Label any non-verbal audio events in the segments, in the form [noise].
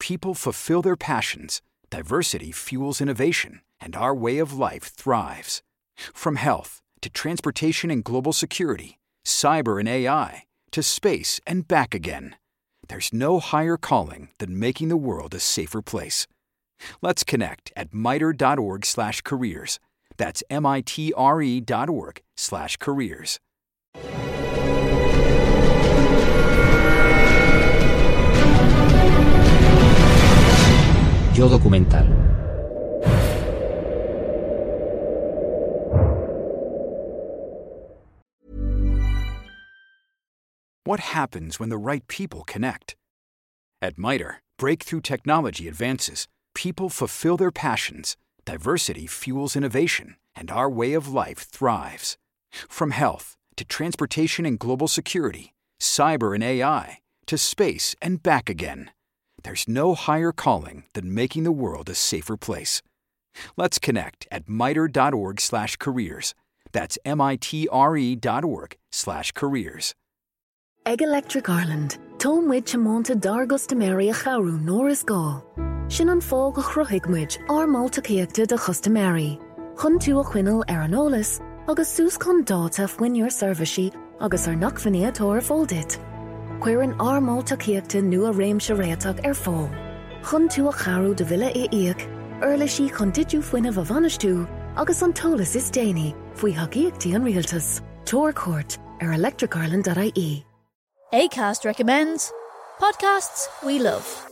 people fulfill their passions, diversity fuels innovation, and our way of life thrives. From health to transportation and global security, cyber and AI, to space and back again, there's no higher calling than making the world a safer place. Let's connect at mitre.org/careers. That's m-i-t-r-e dot org slash careers. Yo documental. What happens when the right people connect? At MITRE, breakthrough technology advances, people fulfill their passions, diversity fuels innovation, and our way of life thrives. From health to transportation and global security, cyber and AI, to space and back again, there's no higher calling than making the world a safer place. Let's connect at mitre.org slash careers. That's m-i-t-r-e dot org slash careers. Ag Electric Ireland, Tom muid semánta dargus de méí a charú nóir is gá. Sin an fág a chruthigmuid ar mátaíochtta de chustaméí. Chn tú a chuinal ar an ólas agus sús chun dáta foioinúor serviceí agus ar nachfanéadtóir fóldit. Cuir an armáltaíochtta nu a réimse réach ar fá. Chn tú a charú de vile é íag, Erle sí chun ditú foioine bh vanistú agus an tolas is déine faoi haíochttaí an rialtas. Torcourt er ar electricireland.ie. ACAST recommends podcasts we love.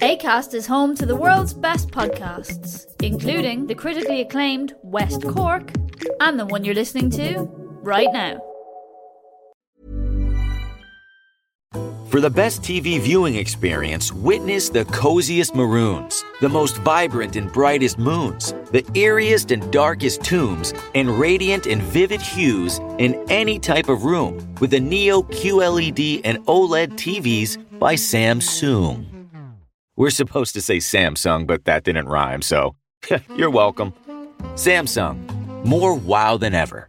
ACAST is home to the world's best podcasts, including the critically acclaimed West Cork and the one you're listening to right now. For the best TV viewing experience, witness the coziest maroons, the most vibrant and brightest moons, the eeriest and darkest tombs, and radiant and vivid hues in any type of room with the Neo QLED and OLED TVs by Samsung. We're supposed to say Samsung, but that didn't rhyme, so [laughs] you're welcome. Samsung, more wow than ever.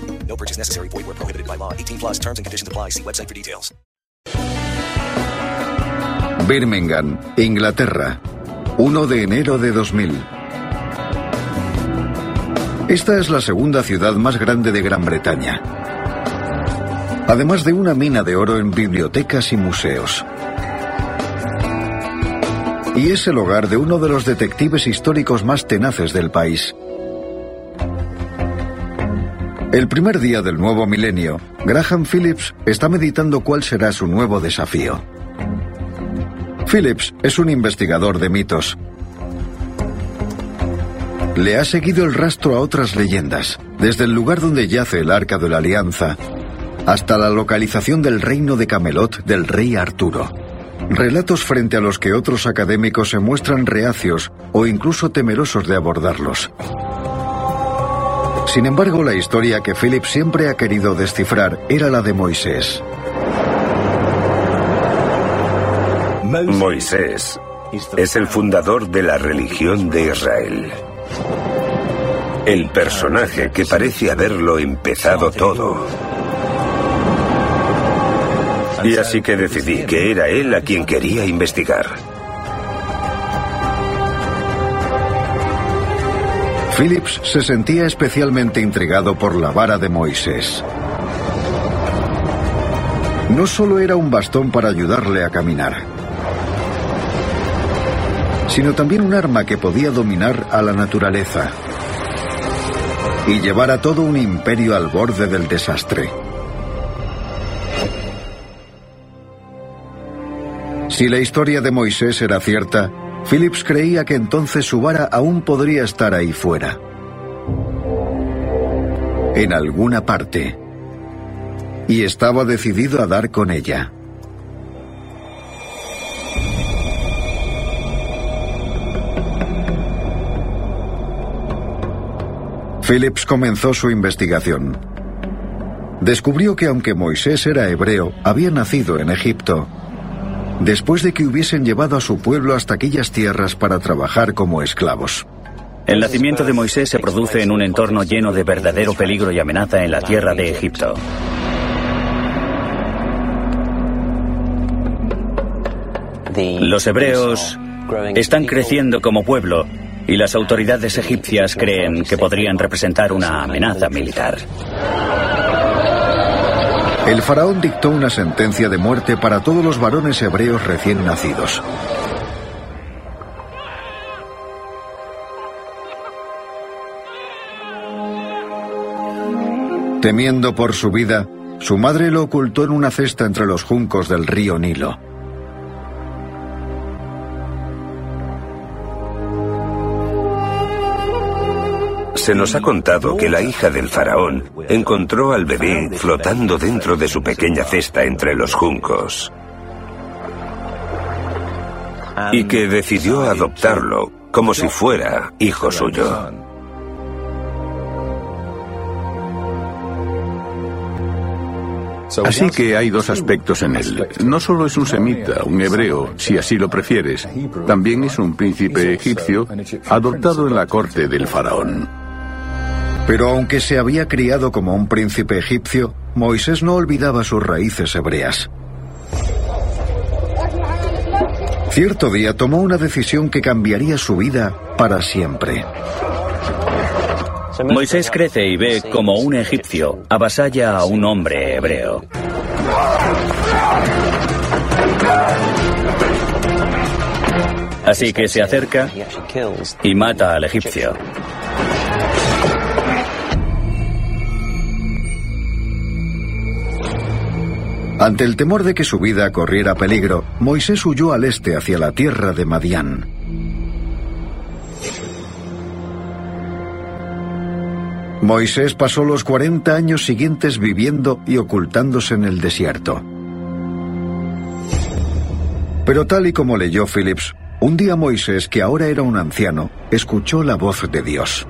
No purchase necessary. Void were prohibited by law. 18 plus terms and conditions apply. See website for details. Birmingham, Inglaterra. 1 de enero de 2000. Esta es la segunda ciudad más grande de Gran Bretaña. Además de una mina de oro en bibliotecas y museos. Y es el hogar de uno de los detectives históricos más tenaces del país. El primer día del nuevo milenio, Graham Phillips está meditando cuál será su nuevo desafío. Phillips es un investigador de mitos. Le ha seguido el rastro a otras leyendas, desde el lugar donde yace el Arca de la Alianza hasta la localización del reino de Camelot del rey Arturo. Relatos frente a los que otros académicos se muestran reacios o incluso temerosos de abordarlos. Sin embargo, la historia que Philip siempre ha querido descifrar era la de Moisés. Moisés es el fundador de la religión de Israel. El personaje que parece haberlo empezado todo. Y así que decidí que era él a quien quería investigar. Phillips se sentía especialmente intrigado por la vara de Moisés. No solo era un bastón para ayudarle a caminar, sino también un arma que podía dominar a la naturaleza y llevar a todo un imperio al borde del desastre. Si la historia de Moisés era cierta, Phillips creía que entonces su vara aún podría estar ahí fuera. En alguna parte. Y estaba decidido a dar con ella. Phillips comenzó su investigación. Descubrió que aunque Moisés era hebreo, había nacido en Egipto después de que hubiesen llevado a su pueblo hasta aquellas tierras para trabajar como esclavos. El nacimiento de Moisés se produce en un entorno lleno de verdadero peligro y amenaza en la tierra de Egipto. Los hebreos están creciendo como pueblo y las autoridades egipcias creen que podrían representar una amenaza militar. El faraón dictó una sentencia de muerte para todos los varones hebreos recién nacidos. Temiendo por su vida, su madre lo ocultó en una cesta entre los juncos del río Nilo. Se nos ha contado que la hija del faraón encontró al bebé flotando dentro de su pequeña cesta entre los juncos y que decidió adoptarlo como si fuera hijo suyo. Así que hay dos aspectos en él. No solo es un semita, un hebreo, si así lo prefieres, también es un príncipe egipcio adoptado en la corte del faraón. Pero aunque se había criado como un príncipe egipcio, Moisés no olvidaba sus raíces hebreas. Cierto día tomó una decisión que cambiaría su vida para siempre. Moisés crece y ve como un egipcio avasalla a un hombre hebreo. Así que se acerca y mata al egipcio. Ante el temor de que su vida corriera peligro, Moisés huyó al este hacia la tierra de Madián. Moisés pasó los 40 años siguientes viviendo y ocultándose en el desierto. Pero tal y como leyó Phillips, un día Moisés, que ahora era un anciano, escuchó la voz de Dios.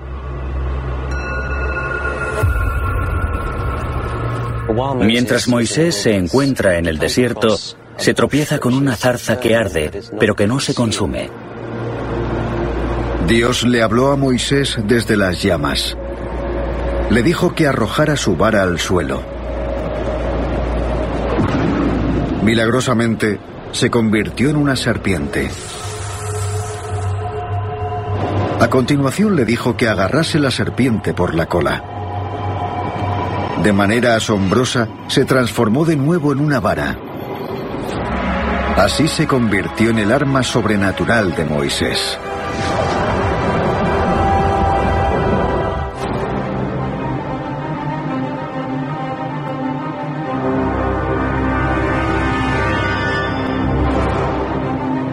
Mientras Moisés se encuentra en el desierto, se tropieza con una zarza que arde, pero que no se consume. Dios le habló a Moisés desde las llamas. Le dijo que arrojara su vara al suelo. Milagrosamente, se convirtió en una serpiente. A continuación le dijo que agarrase la serpiente por la cola. De manera asombrosa, se transformó de nuevo en una vara. Así se convirtió en el arma sobrenatural de Moisés.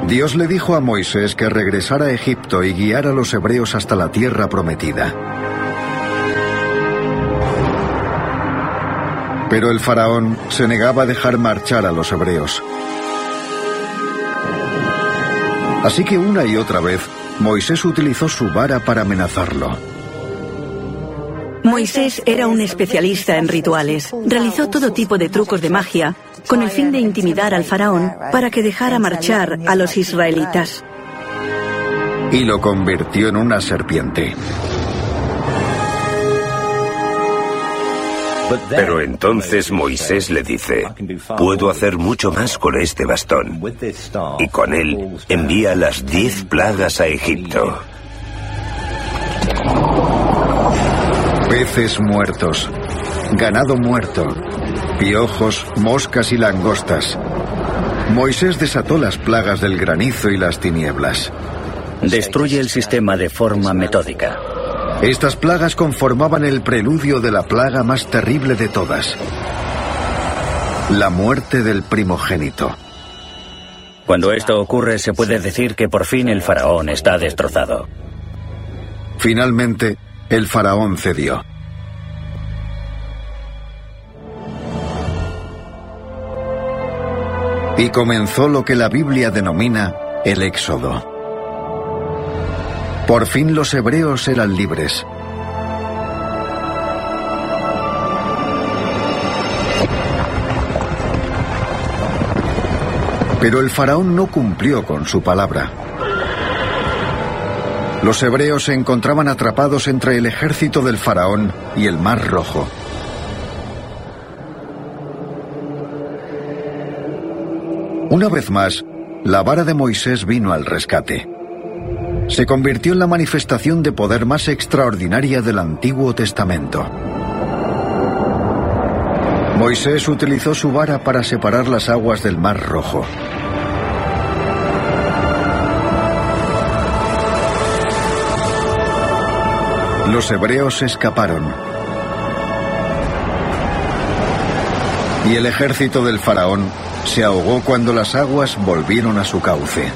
Dios le dijo a Moisés que regresara a Egipto y guiara a los hebreos hasta la tierra prometida. Pero el faraón se negaba a dejar marchar a los hebreos. Así que una y otra vez Moisés utilizó su vara para amenazarlo. Moisés era un especialista en rituales. Realizó todo tipo de trucos de magia con el fin de intimidar al faraón para que dejara marchar a los israelitas. Y lo convirtió en una serpiente. Pero entonces Moisés le dice, puedo hacer mucho más con este bastón. Y con él envía las diez plagas a Egipto. Peces muertos, ganado muerto, piojos, moscas y langostas. Moisés desató las plagas del granizo y las tinieblas. Destruye el sistema de forma metódica. Estas plagas conformaban el preludio de la plaga más terrible de todas. La muerte del primogénito. Cuando esto ocurre se puede decir que por fin el faraón está destrozado. Finalmente, el faraón cedió. Y comenzó lo que la Biblia denomina el Éxodo. Por fin los hebreos eran libres. Pero el faraón no cumplió con su palabra. Los hebreos se encontraban atrapados entre el ejército del faraón y el mar rojo. Una vez más, la vara de Moisés vino al rescate. Se convirtió en la manifestación de poder más extraordinaria del Antiguo Testamento. Moisés utilizó su vara para separar las aguas del Mar Rojo. Los hebreos escaparon. Y el ejército del faraón se ahogó cuando las aguas volvieron a su cauce.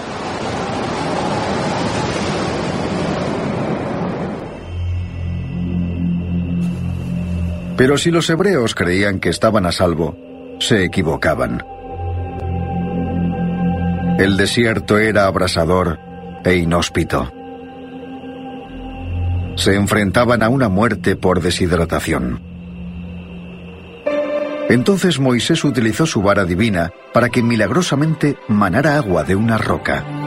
Pero si los hebreos creían que estaban a salvo, se equivocaban. El desierto era abrasador e inhóspito. Se enfrentaban a una muerte por deshidratación. Entonces Moisés utilizó su vara divina para que milagrosamente manara agua de una roca.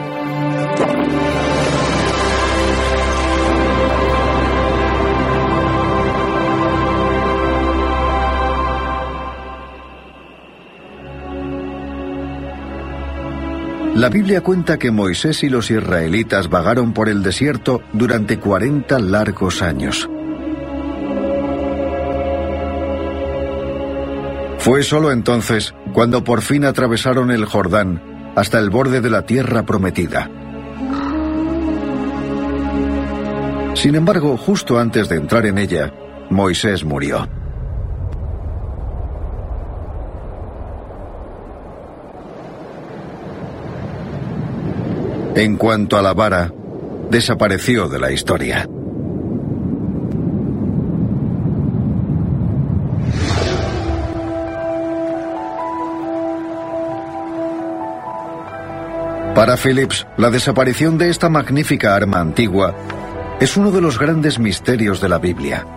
La Biblia cuenta que Moisés y los israelitas vagaron por el desierto durante 40 largos años. Fue solo entonces cuando por fin atravesaron el Jordán hasta el borde de la tierra prometida. Sin embargo, justo antes de entrar en ella, Moisés murió. En cuanto a la vara, desapareció de la historia. Para Phillips, la desaparición de esta magnífica arma antigua es uno de los grandes misterios de la Biblia.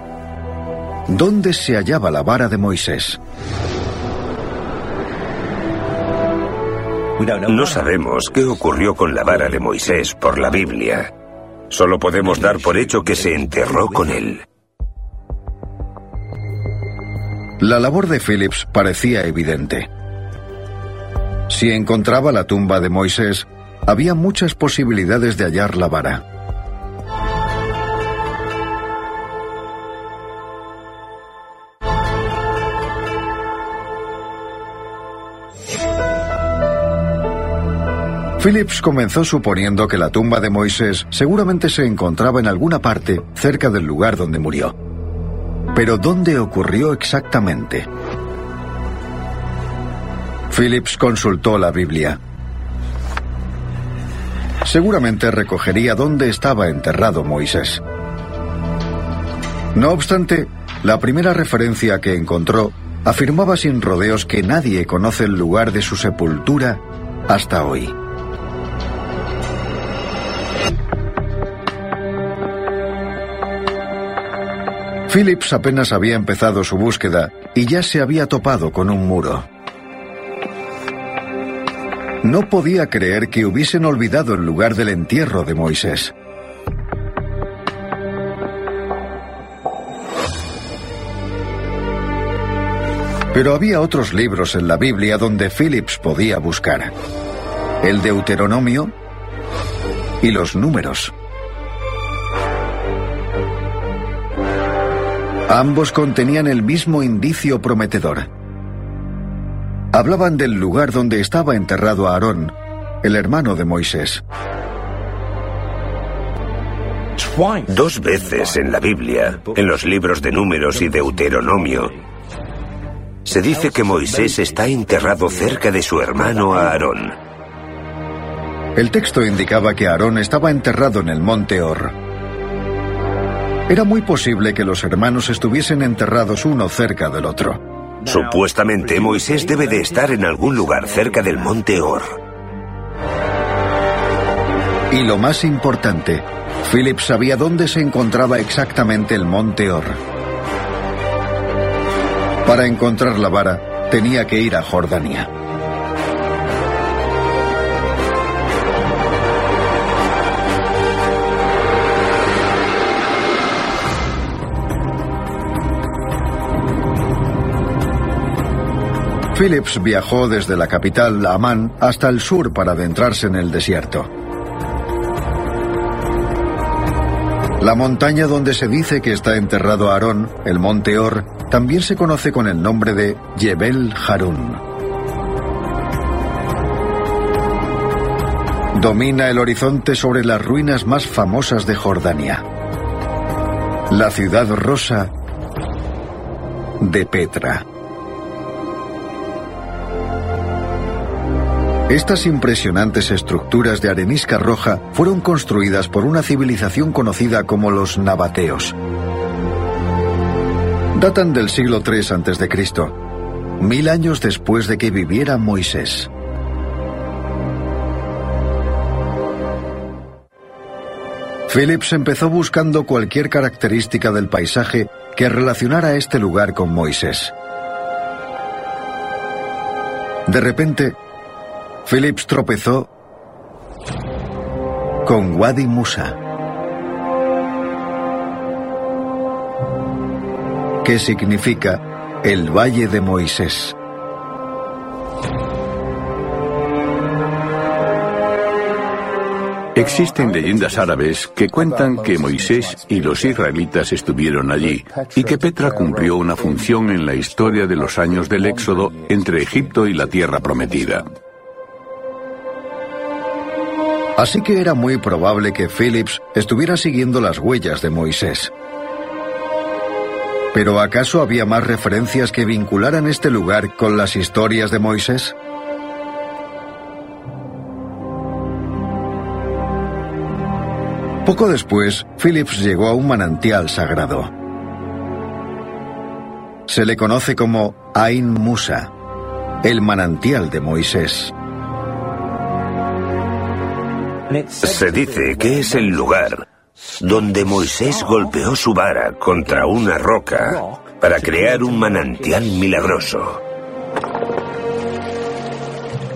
¿Dónde se hallaba la vara de Moisés? No sabemos qué ocurrió con la vara de Moisés por la Biblia. Solo podemos dar por hecho que se enterró con él. La labor de Phillips parecía evidente. Si encontraba la tumba de Moisés, había muchas posibilidades de hallar la vara. Phillips comenzó suponiendo que la tumba de Moisés seguramente se encontraba en alguna parte cerca del lugar donde murió. Pero ¿dónde ocurrió exactamente? Phillips consultó la Biblia. Seguramente recogería dónde estaba enterrado Moisés. No obstante, la primera referencia que encontró afirmaba sin rodeos que nadie conoce el lugar de su sepultura hasta hoy. Phillips apenas había empezado su búsqueda y ya se había topado con un muro. No podía creer que hubiesen olvidado el lugar del entierro de Moisés. Pero había otros libros en la Biblia donde Phillips podía buscar. El Deuteronomio y los números. Ambos contenían el mismo indicio prometedor. Hablaban del lugar donde estaba enterrado Aarón, el hermano de Moisés. Dos veces en la Biblia, en los libros de números y Deuteronomio, se dice que Moisés está enterrado cerca de su hermano Aarón. El texto indicaba que Aarón estaba enterrado en el monte Or. Era muy posible que los hermanos estuviesen enterrados uno cerca del otro. Supuestamente Moisés debe de estar en algún lugar cerca del monte Or. Y lo más importante, Philip sabía dónde se encontraba exactamente el monte Or. Para encontrar la vara, tenía que ir a Jordania. Phillips viajó desde la capital, Amán, hasta el sur para adentrarse en el desierto. La montaña donde se dice que está enterrado Aarón, el monte Or, también se conoce con el nombre de Jebel Harun. Domina el horizonte sobre las ruinas más famosas de Jordania. La ciudad rosa de Petra. Estas impresionantes estructuras de arenisca roja fueron construidas por una civilización conocida como los nabateos. Datan del siglo III a.C., mil años después de que viviera Moisés. Phillips empezó buscando cualquier característica del paisaje que relacionara este lugar con Moisés. De repente, Phillips tropezó con Wadi Musa, que significa el Valle de Moisés. Existen leyendas árabes que cuentan que Moisés y los israelitas estuvieron allí y que Petra cumplió una función en la historia de los años del éxodo entre Egipto y la tierra prometida. Así que era muy probable que Phillips estuviera siguiendo las huellas de Moisés. ¿Pero acaso había más referencias que vincularan este lugar con las historias de Moisés? Poco después, Phillips llegó a un manantial sagrado. Se le conoce como Ain Musa, el manantial de Moisés. Se dice que es el lugar donde Moisés golpeó su vara contra una roca para crear un manantial milagroso.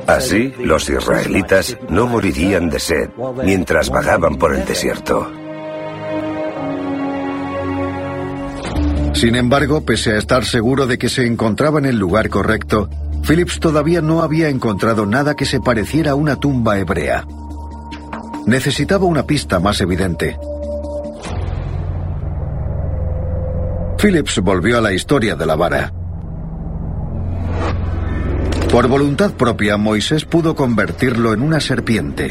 Así, los israelitas no morirían de sed mientras vagaban por el desierto. Sin embargo, pese a estar seguro de que se encontraba en el lugar correcto, Phillips todavía no había encontrado nada que se pareciera a una tumba hebrea. Necesitaba una pista más evidente. Phillips volvió a la historia de la vara. Por voluntad propia, Moisés pudo convertirlo en una serpiente.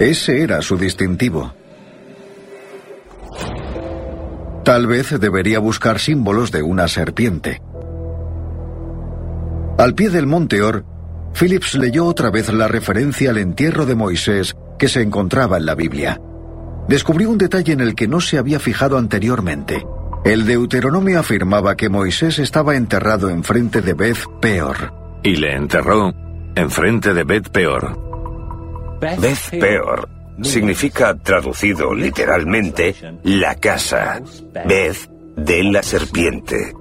Ese era su distintivo. Tal vez debería buscar símbolos de una serpiente. Al pie del monte Or, Phillips leyó otra vez la referencia al entierro de Moisés que se encontraba en la Biblia. Descubrió un detalle en el que no se había fijado anteriormente. El Deuteronomio afirmaba que Moisés estaba enterrado enfrente de Beth Peor. Y le enterró enfrente de Beth Peor. Beth Peor significa, traducido literalmente, la casa, Beth, de la serpiente.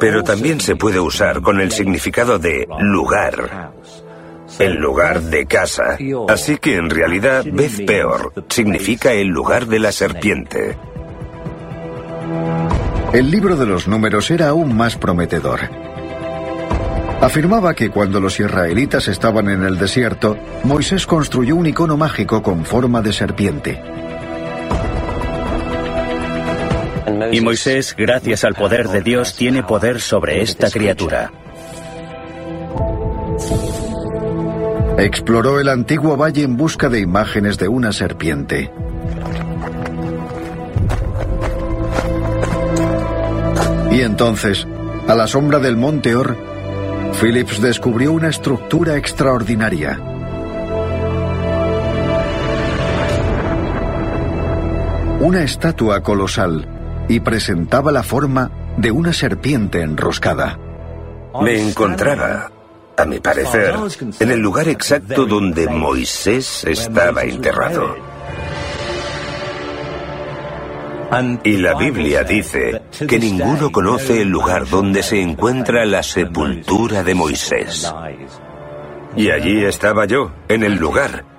Pero también se puede usar con el significado de lugar, el lugar de casa. Así que en realidad Beth Peor significa el lugar de la serpiente. El libro de los números era aún más prometedor. Afirmaba que cuando los israelitas estaban en el desierto, Moisés construyó un icono mágico con forma de serpiente. Y Moisés, gracias al poder de Dios, tiene poder sobre esta criatura. Exploró el antiguo valle en busca de imágenes de una serpiente. Y entonces, a la sombra del monte Or, Phillips descubrió una estructura extraordinaria. Una estatua colosal y presentaba la forma de una serpiente enroscada. Me encontraba, a mi parecer, en el lugar exacto donde Moisés estaba enterrado. Y la Biblia dice que ninguno conoce el lugar donde se encuentra la sepultura de Moisés. Y allí estaba yo, en el lugar.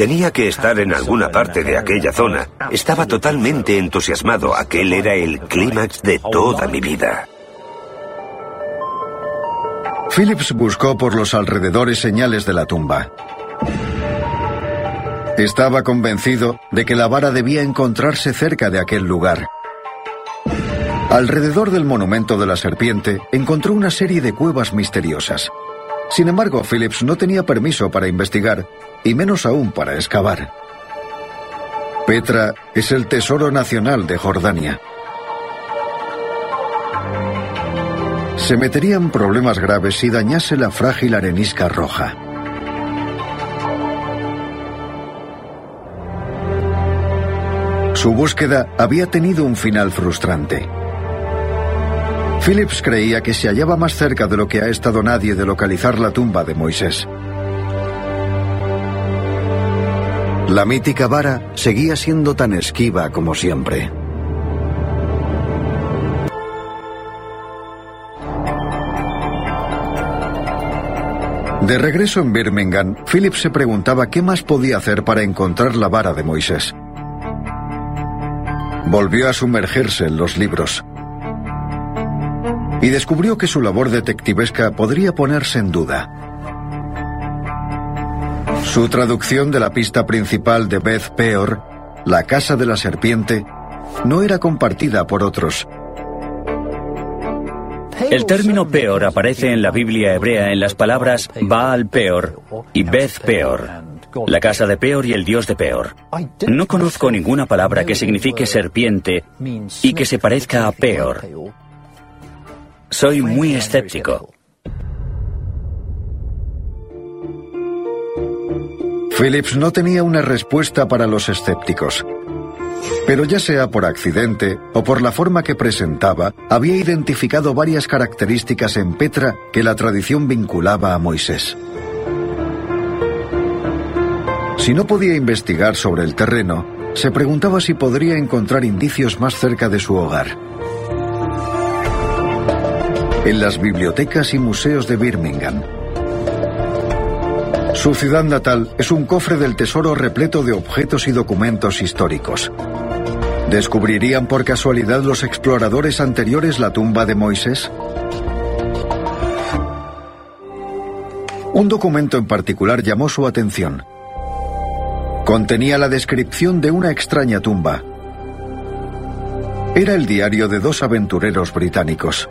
Tenía que estar en alguna parte de aquella zona. Estaba totalmente entusiasmado. Aquel era el clímax de toda mi vida. Phillips buscó por los alrededores señales de la tumba. Estaba convencido de que la vara debía encontrarse cerca de aquel lugar. Alrededor del monumento de la serpiente encontró una serie de cuevas misteriosas. Sin embargo, Phillips no tenía permiso para investigar, y menos aún para excavar. Petra es el tesoro nacional de Jordania. Se metería en problemas graves si dañase la frágil arenisca roja. Su búsqueda había tenido un final frustrante. Phillips creía que se hallaba más cerca de lo que ha estado nadie de localizar la tumba de Moisés. La mítica vara seguía siendo tan esquiva como siempre. De regreso en Birmingham, Philip se preguntaba qué más podía hacer para encontrar la vara de Moisés. Volvió a sumergirse en los libros y descubrió que su labor detectivesca podría ponerse en duda. Su traducción de la pista principal de Beth Peor, La Casa de la Serpiente, no era compartida por otros. El término peor aparece en la Biblia hebrea en las palabras Baal Peor y Beth Peor, la casa de Peor y el dios de Peor. No conozco ninguna palabra que signifique serpiente y que se parezca a Peor. Soy muy escéptico. Phillips no tenía una respuesta para los escépticos. Pero ya sea por accidente o por la forma que presentaba, había identificado varias características en Petra que la tradición vinculaba a Moisés. Si no podía investigar sobre el terreno, se preguntaba si podría encontrar indicios más cerca de su hogar. En las bibliotecas y museos de Birmingham, su ciudad natal es un cofre del tesoro repleto de objetos y documentos históricos. ¿Descubrirían por casualidad los exploradores anteriores la tumba de Moisés? Un documento en particular llamó su atención. Contenía la descripción de una extraña tumba. Era el diario de dos aventureros británicos.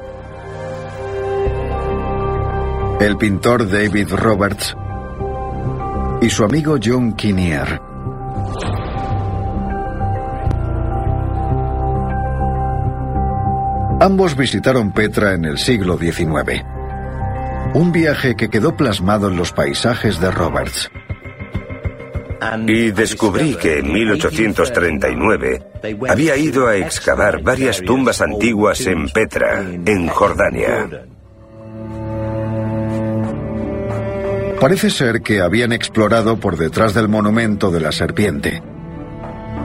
El pintor David Roberts y su amigo John Kinnear. Ambos visitaron Petra en el siglo XIX. Un viaje que quedó plasmado en los paisajes de Roberts. Y descubrí que en 1839 había ido a excavar varias tumbas antiguas en Petra, en Jordania. Parece ser que habían explorado por detrás del monumento de la serpiente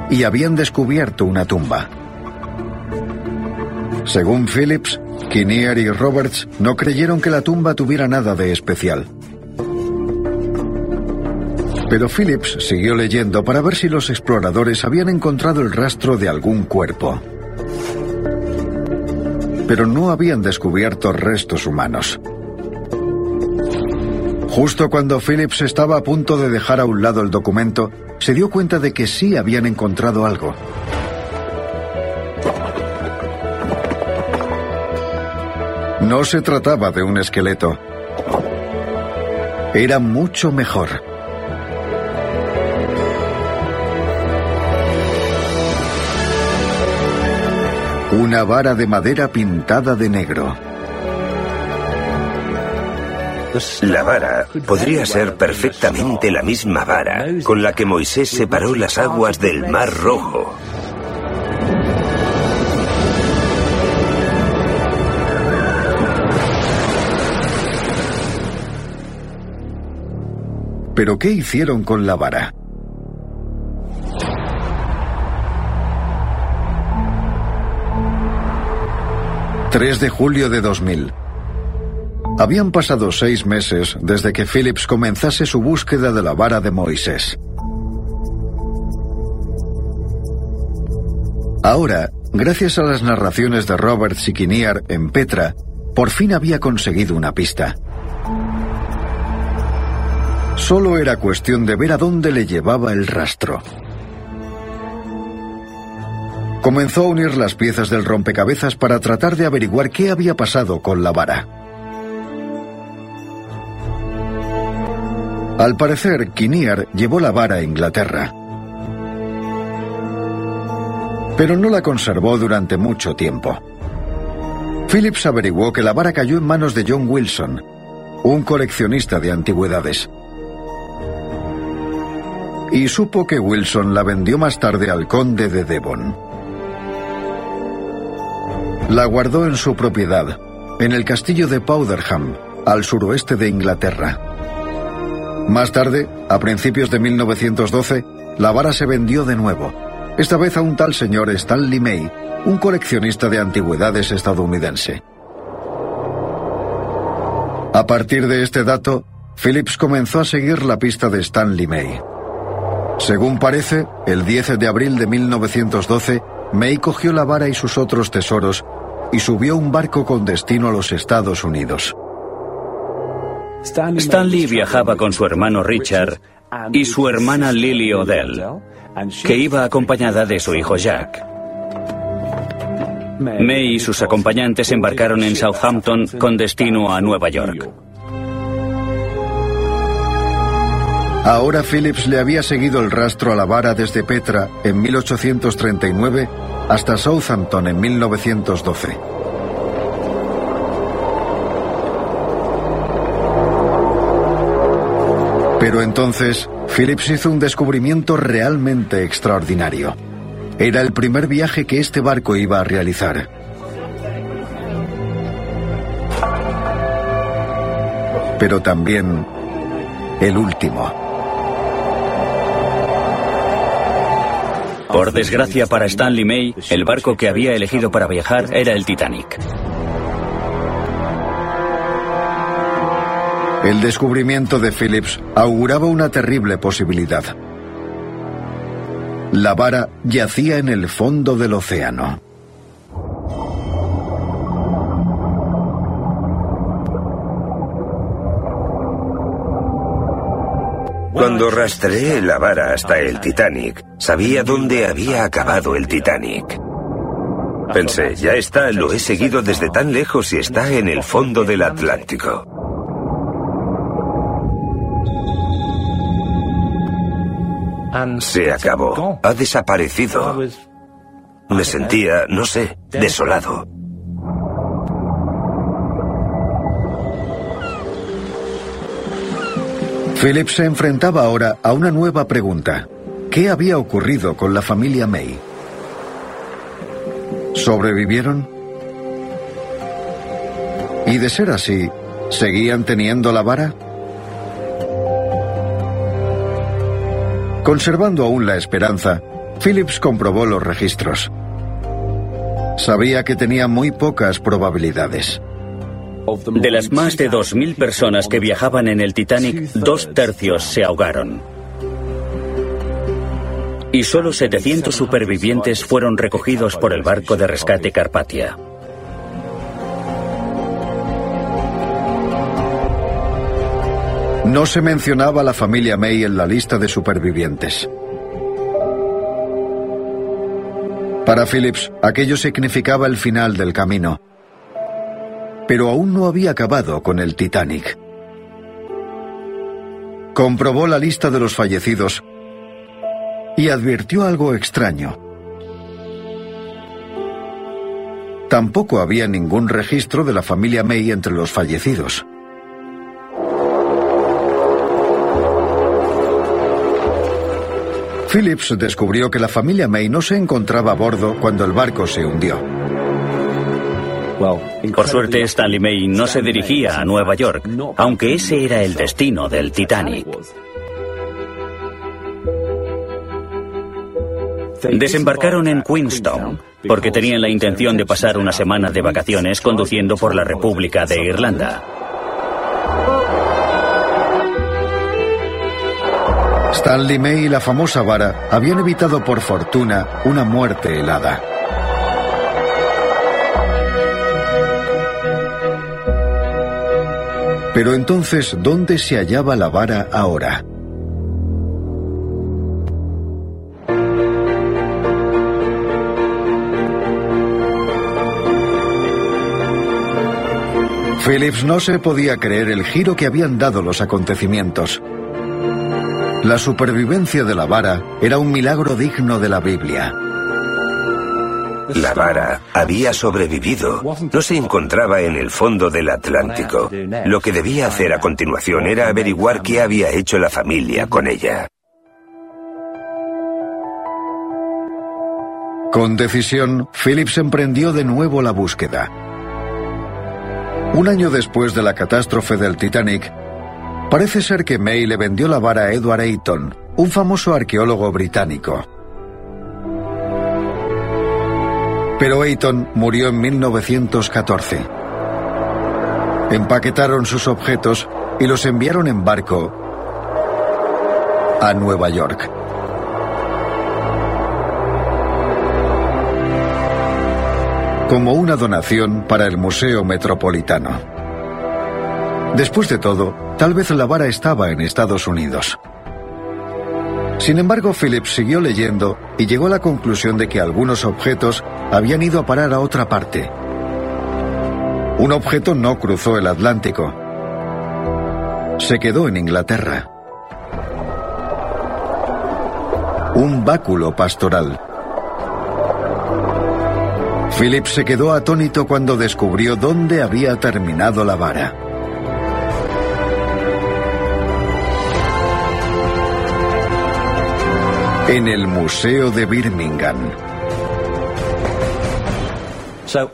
y habían descubierto una tumba. Según Phillips, Kinnear y Roberts no creyeron que la tumba tuviera nada de especial. Pero Phillips siguió leyendo para ver si los exploradores habían encontrado el rastro de algún cuerpo. Pero no habían descubierto restos humanos. Justo cuando Phillips estaba a punto de dejar a un lado el documento, se dio cuenta de que sí habían encontrado algo. No se trataba de un esqueleto. Era mucho mejor. Una vara de madera pintada de negro. La vara podría ser perfectamente la misma vara con la que Moisés separó las aguas del Mar Rojo. ¿Pero qué hicieron con la vara? ...3 de julio de 2000... Habían pasado seis meses desde que Phillips comenzase su búsqueda de la vara de Moisés. Ahora, gracias a las narraciones de Robert Sikiniar en Petra, por fin había conseguido una pista. Solo era cuestión de ver a dónde le llevaba el rastro. Comenzó a unir las piezas del rompecabezas para tratar de averiguar qué había pasado con la vara. Al parecer, Kinnear llevó la vara a Inglaterra. Pero no la conservó durante mucho tiempo. Phillips averiguó que la vara cayó en manos de John Wilson, un coleccionista de antigüedades. Y supo que Wilson la vendió más tarde al conde de Devon. La guardó en su propiedad, en el castillo de Powderham, al suroeste de Inglaterra. Más tarde, a principios de 1912, la vara se vendió de nuevo, esta vez a un tal señor Stanley May, un coleccionista de antigüedades estadounidense. A partir de este dato, Phillips comenzó a seguir la pista de Stanley May. Según parece, el 10 de abril de 1912, May cogió la vara y sus otros tesoros y subió un barco con destino a los Estados Unidos. Stanley viajaba con su hermano Richard y su hermana Lily Odell, que iba acompañada de su hijo Jack. May y sus acompañantes embarcaron en Southampton con destino a Nueva York. Ahora Phillips le había seguido el rastro a la vara desde Petra en 1839 hasta Southampton en 1912. Pero entonces, Phillips hizo un descubrimiento realmente extraordinario. Era el primer viaje que este barco iba a realizar. Pero también el último. Por desgracia para Stanley May, el barco que había elegido para viajar era el Titanic. El descubrimiento de Phillips auguraba una terrible posibilidad. La vara yacía en el fondo del océano. Cuando rastreé la vara hasta el Titanic, sabía dónde había acabado el Titanic. Pensé, ya está, lo he seguido desde tan lejos y está en el fondo del Atlántico. Se acabó. Ha desaparecido. Me sentía, no sé, desolado. Philip se enfrentaba ahora a una nueva pregunta. ¿Qué había ocurrido con la familia May? ¿Sobrevivieron? Y de ser así, ¿seguían teniendo la vara? Conservando aún la esperanza, Phillips comprobó los registros. Sabía que tenía muy pocas probabilidades. De las más de 2.000 personas que viajaban en el Titanic, dos tercios se ahogaron. Y solo 700 supervivientes fueron recogidos por el barco de rescate Carpatia. No se mencionaba la familia May en la lista de supervivientes. Para Phillips, aquello significaba el final del camino. Pero aún no había acabado con el Titanic. Comprobó la lista de los fallecidos y advirtió algo extraño. Tampoco había ningún registro de la familia May entre los fallecidos. Phillips descubrió que la familia May no se encontraba a bordo cuando el barco se hundió. Por suerte, Stanley May no se dirigía a Nueva York, aunque ese era el destino del Titanic. Desembarcaron en Queenstown porque tenían la intención de pasar una semana de vacaciones conduciendo por la República de Irlanda. Stanley May y la famosa vara habían evitado por fortuna una muerte helada. Pero entonces, ¿dónde se hallaba la vara ahora? Phillips no se podía creer el giro que habían dado los acontecimientos. La supervivencia de la vara era un milagro digno de la Biblia. La vara había sobrevivido. No se encontraba en el fondo del Atlántico. Lo que debía hacer a continuación era averiguar qué había hecho la familia con ella. Con decisión, Phillips emprendió de nuevo la búsqueda. Un año después de la catástrofe del Titanic, Parece ser que May le vendió la vara a Edward Ayton, un famoso arqueólogo británico. Pero Ayton murió en 1914. Empaquetaron sus objetos y los enviaron en barco a Nueva York. Como una donación para el Museo Metropolitano. Después de todo, tal vez la vara estaba en Estados Unidos. Sin embargo, Phillips siguió leyendo y llegó a la conclusión de que algunos objetos habían ido a parar a otra parte. Un objeto no cruzó el Atlántico. Se quedó en Inglaterra. Un báculo pastoral. Phillips se quedó atónito cuando descubrió dónde había terminado la vara. En el Museo de Birmingham.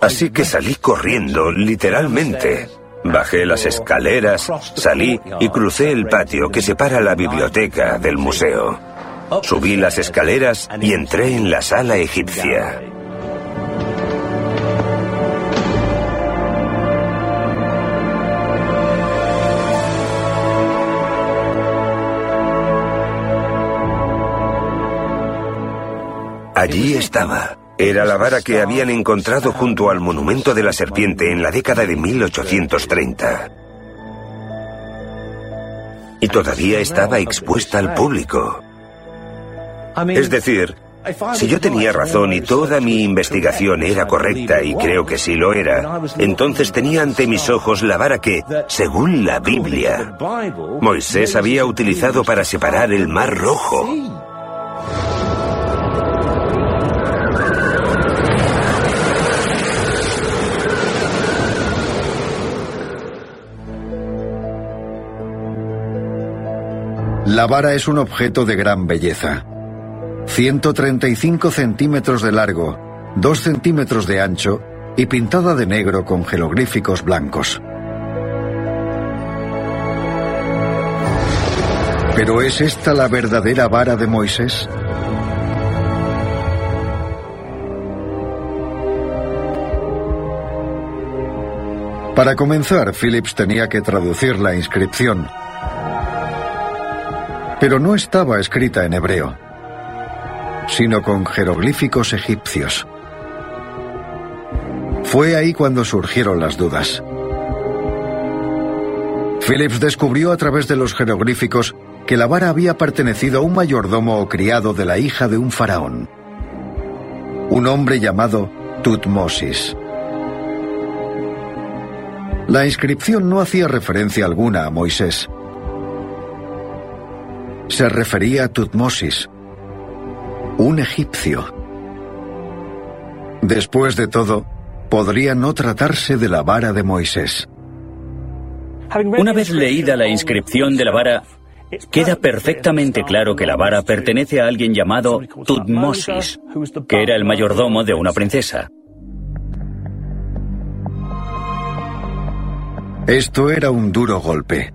Así que salí corriendo, literalmente. Bajé las escaleras, salí y crucé el patio que separa la biblioteca del museo. Subí las escaleras y entré en la sala egipcia. Allí estaba. Era la vara que habían encontrado junto al monumento de la serpiente en la década de 1830. Y todavía estaba expuesta al público. Es decir, si yo tenía razón y toda mi investigación era correcta, y creo que sí lo era, entonces tenía ante mis ojos la vara que, según la Biblia, Moisés había utilizado para separar el mar rojo. La vara es un objeto de gran belleza. 135 centímetros de largo, 2 centímetros de ancho y pintada de negro con jeroglíficos blancos. ¿Pero es esta la verdadera vara de Moisés? Para comenzar, Phillips tenía que traducir la inscripción, pero no estaba escrita en hebreo, sino con jeroglíficos egipcios. Fue ahí cuando surgieron las dudas. Phillips descubrió a través de los jeroglíficos que la vara había pertenecido a un mayordomo o criado de la hija de un faraón, un hombre llamado Tutmosis. La inscripción no hacía referencia alguna a Moisés. Se refería a Tutmosis, un egipcio. Después de todo, podría no tratarse de la vara de Moisés. Una vez leída la inscripción de la vara, queda perfectamente claro que la vara pertenece a alguien llamado Tutmosis, que era el mayordomo de una princesa. Esto era un duro golpe.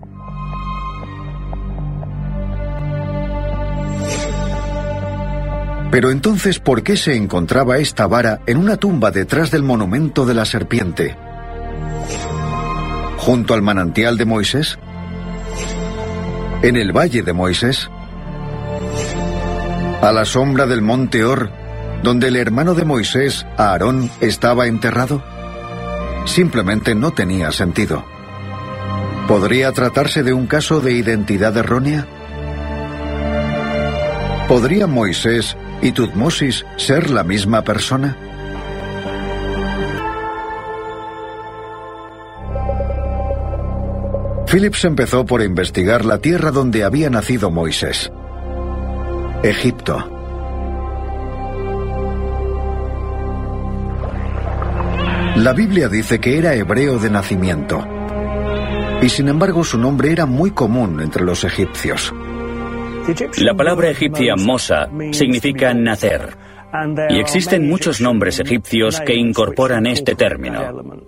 Pero entonces, ¿por qué se encontraba esta vara en una tumba detrás del monumento de la serpiente? ¿Junto al manantial de Moisés? ¿En el valle de Moisés? ¿A la sombra del monte Or, donde el hermano de Moisés, Aarón, estaba enterrado? Simplemente no tenía sentido. ¿Podría tratarse de un caso de identidad errónea? ¿Podría Moisés y Tutmosis ser la misma persona? Phillips empezó por investigar la tierra donde había nacido Moisés. Egipto. La Biblia dice que era hebreo de nacimiento y sin embargo su nombre era muy común entre los egipcios. La palabra egipcia Mosa significa nacer, y existen muchos nombres egipcios que incorporan este término.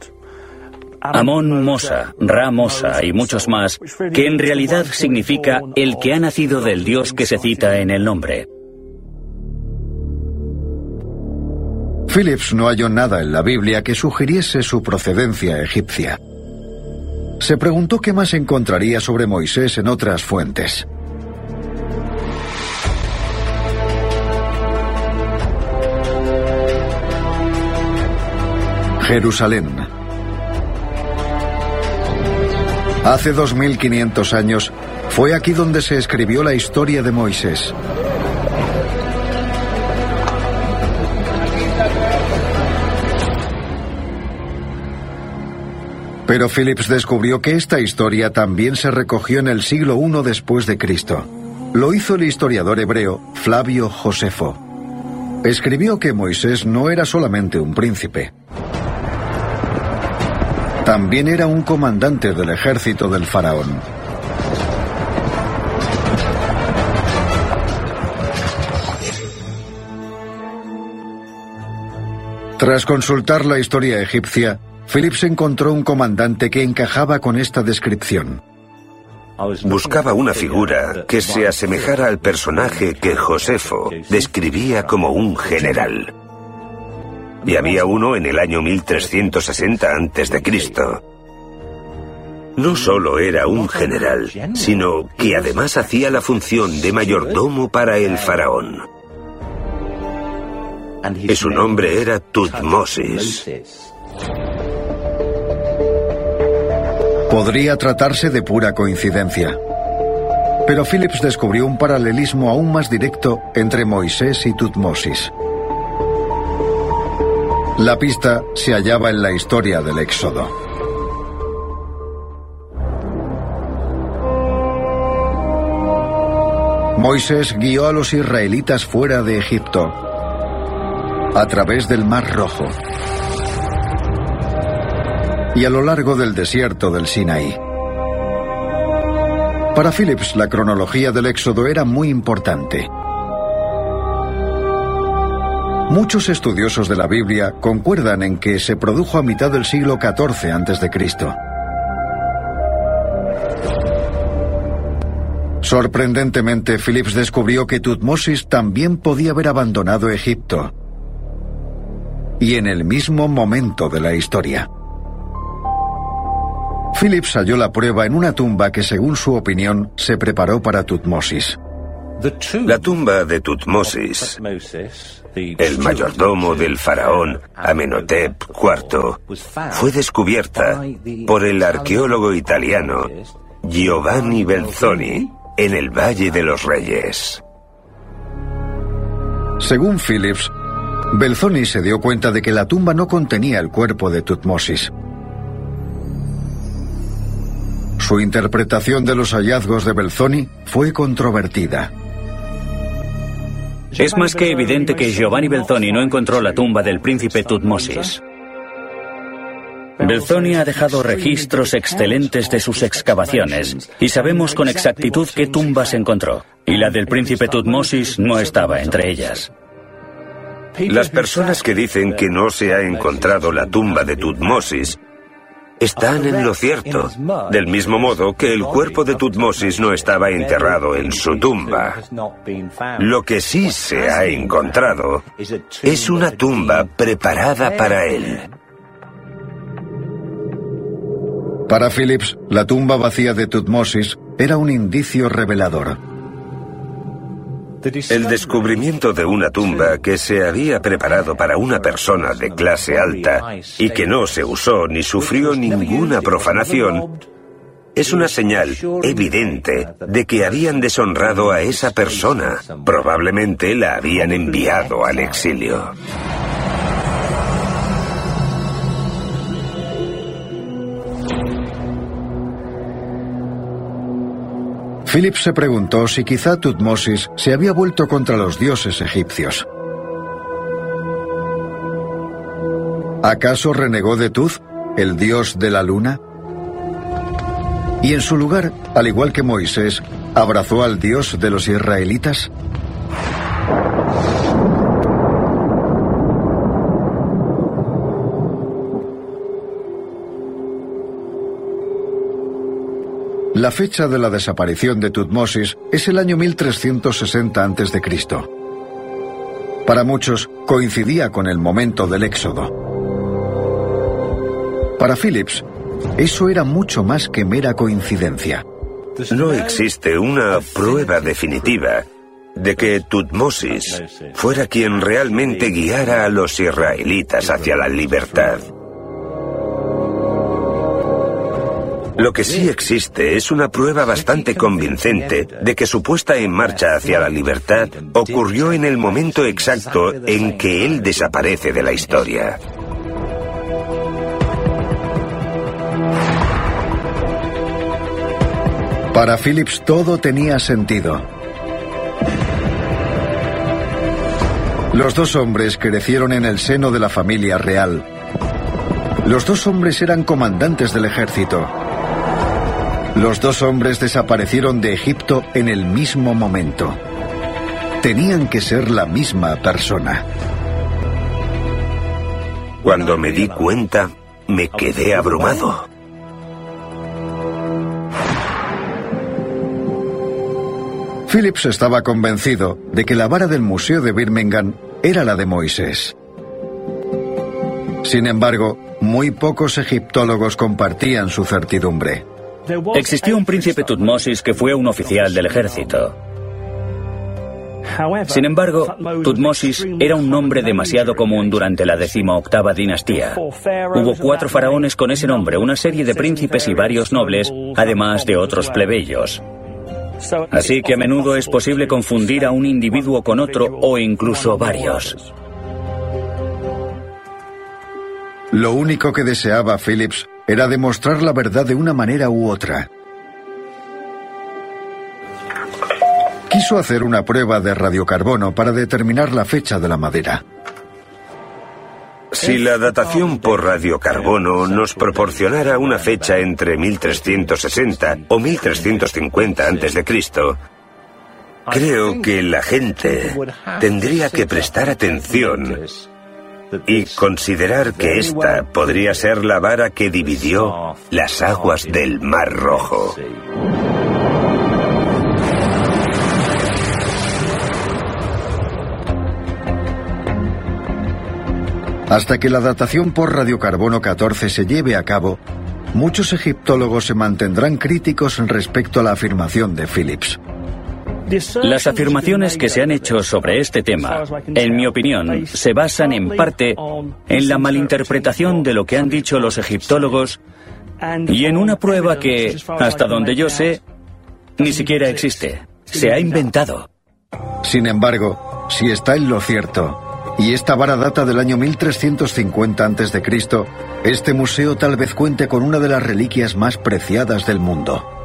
Amón Mosa, Ra Mosa y muchos más, que en realidad significa el que ha nacido del dios que se cita en el nombre. Phillips no halló nada en la Biblia que sugiriese su procedencia egipcia se preguntó qué más encontraría sobre Moisés en otras fuentes. Jerusalén. Hace 2500 años fue aquí donde se escribió la historia de Moisés. Pero Phillips descubrió que esta historia también se recogió en el siglo I después de Cristo. Lo hizo el historiador hebreo Flavio Josefo. Escribió que Moisés no era solamente un príncipe. También era un comandante del ejército del faraón. Tras consultar la historia egipcia, Phillips encontró un comandante que encajaba con esta descripción. Buscaba una figura que se asemejara al personaje que Josefo describía como un general. Y había uno en el año 1360 a.C. No solo era un general, sino que además hacía la función de mayordomo para el faraón. Y su nombre era Tutmosis. Podría tratarse de pura coincidencia. Pero Phillips descubrió un paralelismo aún más directo entre Moisés y Tutmosis. La pista se hallaba en la historia del Éxodo. Moisés guió a los israelitas fuera de Egipto, a través del Mar Rojo y a lo largo del desierto del Sinaí. Para Phillips, la cronología del Éxodo era muy importante. Muchos estudiosos de la Biblia concuerdan en que se produjo a mitad del siglo XIV a.C. Sorprendentemente, Phillips descubrió que Tutmosis también podía haber abandonado Egipto. Y en el mismo momento de la historia. Phillips halló la prueba en una tumba que, según su opinión, se preparó para Tutmosis. La tumba de Tutmosis, el mayordomo del faraón Amenhotep IV, fue descubierta por el arqueólogo italiano Giovanni Belzoni en el Valle de los Reyes. Según Phillips, Belzoni se dio cuenta de que la tumba no contenía el cuerpo de Tutmosis. Su interpretación de los hallazgos de Belzoni fue controvertida. Es más que evidente que Giovanni Belzoni no encontró la tumba del príncipe Tutmosis. Belzoni ha dejado registros excelentes de sus excavaciones y sabemos con exactitud qué tumbas encontró. Y la del príncipe Tutmosis no estaba entre ellas. Las personas que dicen que no se ha encontrado la tumba de Tutmosis están en lo cierto, del mismo modo que el cuerpo de Tutmosis no estaba enterrado en su tumba. Lo que sí se ha encontrado es una tumba preparada para él. Para Phillips, la tumba vacía de Tutmosis era un indicio revelador. El descubrimiento de una tumba que se había preparado para una persona de clase alta y que no se usó ni sufrió ninguna profanación es una señal evidente de que habían deshonrado a esa persona. Probablemente la habían enviado al exilio. Philip se preguntó si quizá Tutmosis se había vuelto contra los dioses egipcios. ¿Acaso renegó de Tuz, el dios de la luna? Y en su lugar, al igual que Moisés, abrazó al dios de los israelitas? La fecha de la desaparición de Tutmosis es el año 1360 a.C. Para muchos coincidía con el momento del éxodo. Para Phillips, eso era mucho más que mera coincidencia. No existe una prueba definitiva de que Tutmosis fuera quien realmente guiara a los israelitas hacia la libertad. Lo que sí existe es una prueba bastante convincente de que su puesta en marcha hacia la libertad ocurrió en el momento exacto en que él desaparece de la historia. Para Phillips todo tenía sentido. Los dos hombres crecieron en el seno de la familia real. Los dos hombres eran comandantes del ejército. Los dos hombres desaparecieron de Egipto en el mismo momento. Tenían que ser la misma persona. Cuando me di cuenta, me quedé abrumado. Phillips estaba convencido de que la vara del Museo de Birmingham era la de Moisés. Sin embargo, muy pocos egiptólogos compartían su certidumbre. Existió un príncipe Tutmosis que fue un oficial del ejército. Sin embargo, Tutmosis era un nombre demasiado común durante la decimoctava dinastía. Hubo cuatro faraones con ese nombre, una serie de príncipes y varios nobles, además de otros plebeyos. Así que a menudo es posible confundir a un individuo con otro o incluso varios. Lo único que deseaba Phillips era demostrar la verdad de una manera u otra. Quiso hacer una prueba de radiocarbono para determinar la fecha de la madera. Si la datación por radiocarbono nos proporcionara una fecha entre 1360 o 1350 a.C., creo que la gente tendría que prestar atención y considerar que esta podría ser la vara que dividió las aguas del Mar Rojo. Hasta que la datación por radiocarbono 14 se lleve a cabo, muchos egiptólogos se mantendrán críticos respecto a la afirmación de Phillips. Las afirmaciones que se han hecho sobre este tema, en mi opinión, se basan en parte en la malinterpretación de lo que han dicho los egiptólogos y en una prueba que, hasta donde yo sé, ni siquiera existe. Se ha inventado. Sin embargo, si está en lo cierto, y esta vara data del año 1350 a.C., este museo tal vez cuente con una de las reliquias más preciadas del mundo.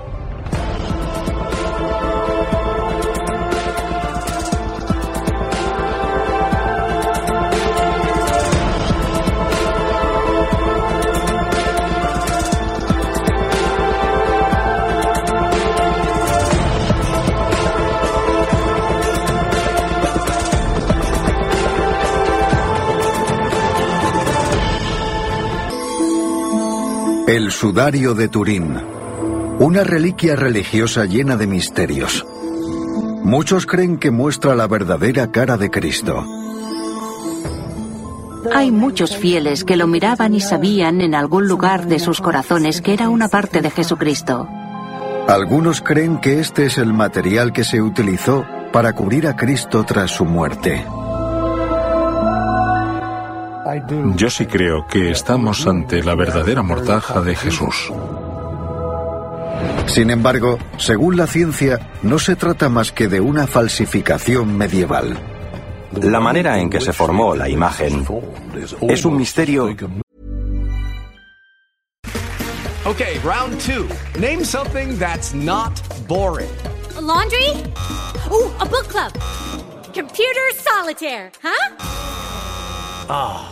Sudario de Turín. Una reliquia religiosa llena de misterios. Muchos creen que muestra la verdadera cara de Cristo. Hay muchos fieles que lo miraban y sabían en algún lugar de sus corazones que era una parte de Jesucristo. Algunos creen que este es el material que se utilizó para cubrir a Cristo tras su muerte. Yo sí creo que estamos ante la verdadera mortaja de Jesús. Sin embargo, según la ciencia, no se trata más que de una falsificación medieval. La manera en que se formó la imagen es un misterio. Okay, round two. Name something that's not boring. A laundry? Ooh, a book club. Computer solitaire, huh? Ah, oh,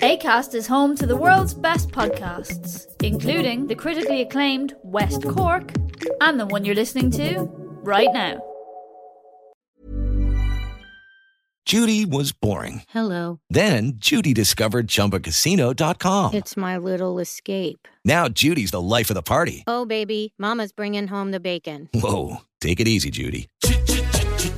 ACAST is home to the world's best podcasts, including the critically acclaimed West Cork and the one you're listening to right now. Judy was boring. Hello. Then Judy discovered ChumbaCasino.com. It's my little escape. Now Judy's the life of the party. Oh, baby. Mama's bringing home the bacon. Whoa. Take it easy, Judy.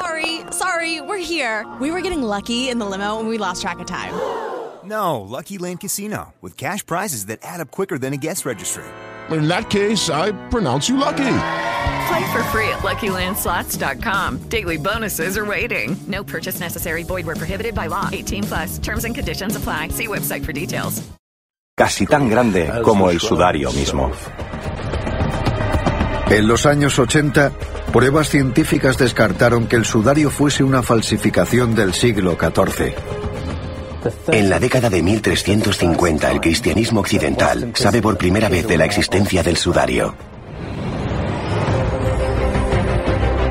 Sorry, sorry, we're here. We were getting lucky in the limo and we lost track of time. No, Lucky Land Casino, with cash prizes that add up quicker than a guest registry. In that case, I pronounce you lucky. Play for free at LuckyLandSlots.com. Daily bonuses are waiting. No purchase necessary. Void where prohibited by law. 18 plus. Terms and conditions apply. See website for details. Casi tan grande como el sudario mismo. En los años 80, pruebas científicas descartaron que el sudario fuese una falsificación del siglo XIV. En la década de 1350, el cristianismo occidental sabe por primera vez de la existencia del sudario.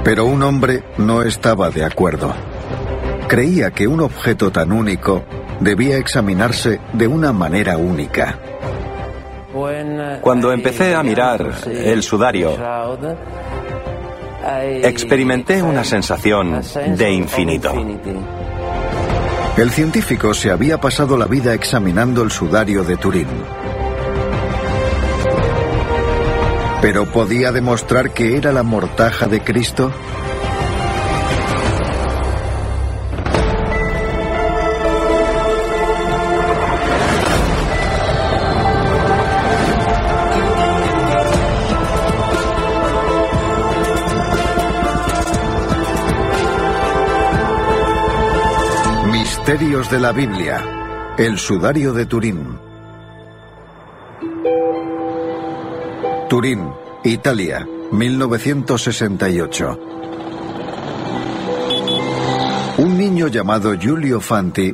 Pero un hombre no estaba de acuerdo. Creía que un objeto tan único debía examinarse de una manera única. Cuando empecé a mirar el sudario, experimenté una sensación de infinito. El científico se había pasado la vida examinando el sudario de Turín. ¿Pero podía demostrar que era la mortaja de Cristo? Misterios de la Biblia. El sudario de Turín. Turín, Italia, 1968. Un niño llamado Giulio Fanti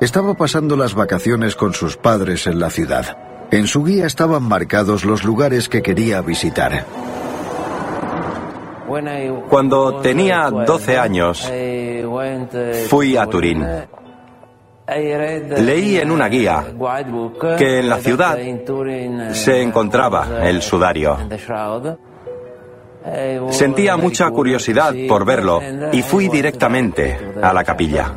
estaba pasando las vacaciones con sus padres en la ciudad. En su guía estaban marcados los lugares que quería visitar. Cuando tenía 12 años, fui a Turín. Leí en una guía que en la ciudad se encontraba el sudario. Sentía mucha curiosidad por verlo y fui directamente a la capilla.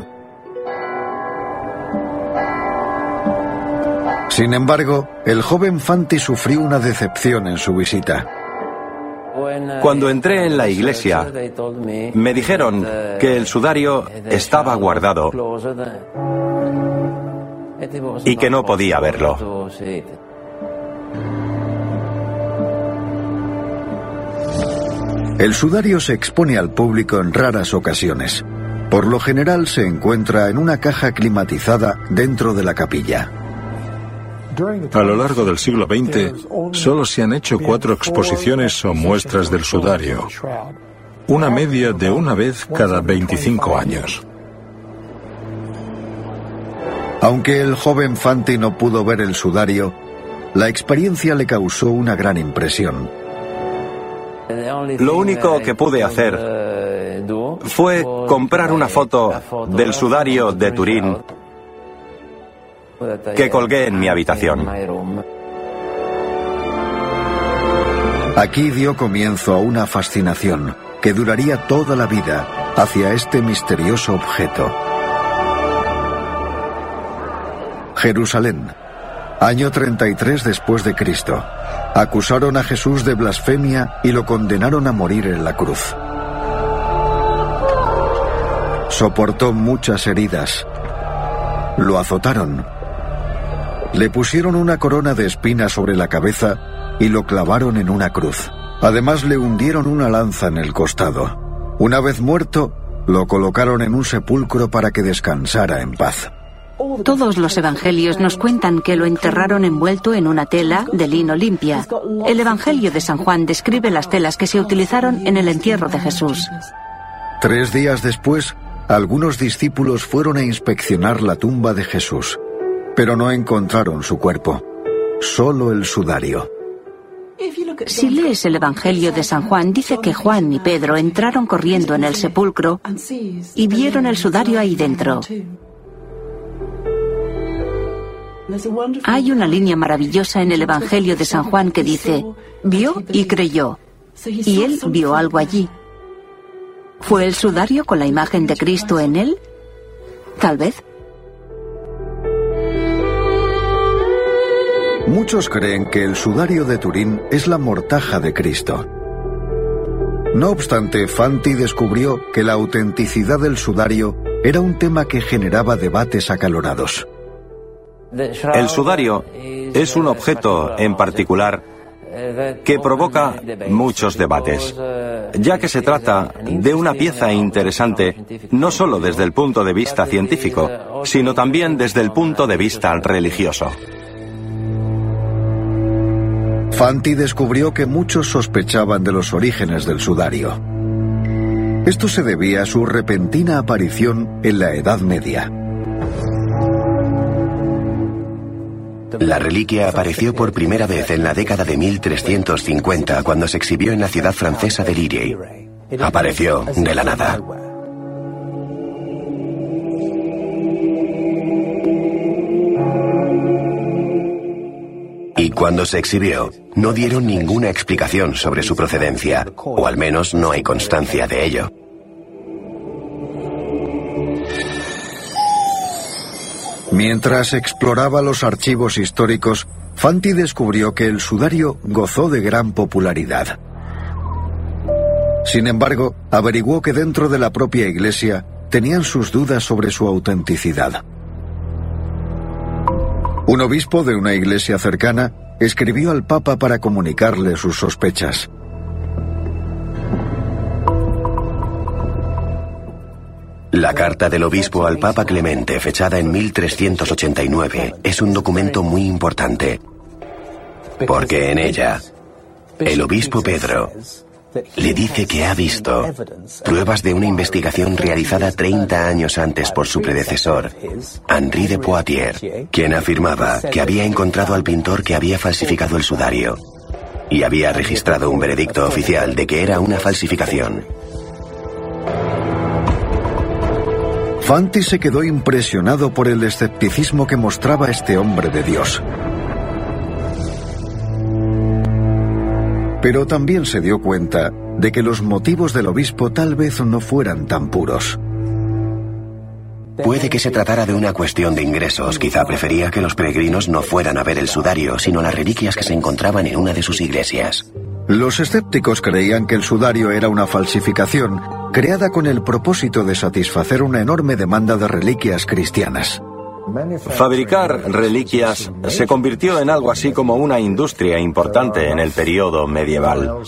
Sin embargo, el joven Fanti sufrió una decepción en su visita. Cuando entré en la iglesia, me dijeron que el sudario estaba guardado y que no podía verlo. El sudario se expone al público en raras ocasiones. Por lo general se encuentra en una caja climatizada dentro de la capilla. A lo largo del siglo XX, solo se han hecho cuatro exposiciones o muestras del sudario, una media de una vez cada 25 años. Aunque el joven Fanti no pudo ver el sudario, la experiencia le causó una gran impresión. Lo único que pude hacer fue comprar una foto del sudario de Turín que colgué en mi habitación. Aquí dio comienzo a una fascinación que duraría toda la vida hacia este misterioso objeto. Jerusalén, año 33 después de Cristo. Acusaron a Jesús de blasfemia y lo condenaron a morir en la cruz. Soportó muchas heridas. Lo azotaron. Le pusieron una corona de espinas sobre la cabeza y lo clavaron en una cruz. Además le hundieron una lanza en el costado. Una vez muerto, lo colocaron en un sepulcro para que descansara en paz. Todos los evangelios nos cuentan que lo enterraron envuelto en una tela de lino limpia. El Evangelio de San Juan describe las telas que se utilizaron en el entierro de Jesús. Tres días después, algunos discípulos fueron a inspeccionar la tumba de Jesús, pero no encontraron su cuerpo, solo el sudario. Si lees el Evangelio de San Juan, dice que Juan y Pedro entraron corriendo en el sepulcro y vieron el sudario ahí dentro. Hay una línea maravillosa en el Evangelio de San Juan que dice, vio y creyó. Y él vio algo allí. ¿Fue el sudario con la imagen de Cristo en él? Tal vez. Muchos creen que el sudario de Turín es la mortaja de Cristo. No obstante, Fanti descubrió que la autenticidad del sudario era un tema que generaba debates acalorados. El sudario es un objeto en particular que provoca muchos debates, ya que se trata de una pieza interesante no solo desde el punto de vista científico, sino también desde el punto de vista religioso. Fanti descubrió que muchos sospechaban de los orígenes del sudario. Esto se debía a su repentina aparición en la Edad Media. La reliquia apareció por primera vez en la década de 1350 cuando se exhibió en la ciudad francesa de Lille. Apareció de la nada. Y cuando se exhibió, no dieron ninguna explicación sobre su procedencia, o al menos no hay constancia de ello. Mientras exploraba los archivos históricos, Fanti descubrió que el sudario gozó de gran popularidad. Sin embargo, averiguó que dentro de la propia iglesia tenían sus dudas sobre su autenticidad. Un obispo de una iglesia cercana escribió al Papa para comunicarle sus sospechas. La carta del obispo al Papa Clemente, fechada en 1389, es un documento muy importante, porque en ella el obispo Pedro le dice que ha visto pruebas de una investigación realizada 30 años antes por su predecesor, Henri de Poitiers, quien afirmaba que había encontrado al pintor que había falsificado el sudario y había registrado un veredicto oficial de que era una falsificación. Fanti se quedó impresionado por el escepticismo que mostraba este hombre de Dios. Pero también se dio cuenta de que los motivos del obispo tal vez no fueran tan puros. Puede que se tratara de una cuestión de ingresos. Quizá prefería que los peregrinos no fueran a ver el sudario, sino las reliquias que se encontraban en una de sus iglesias. Los escépticos creían que el sudario era una falsificación creada con el propósito de satisfacer una enorme demanda de reliquias cristianas. Fabricar reliquias se convirtió en algo así como una industria importante en el periodo medieval.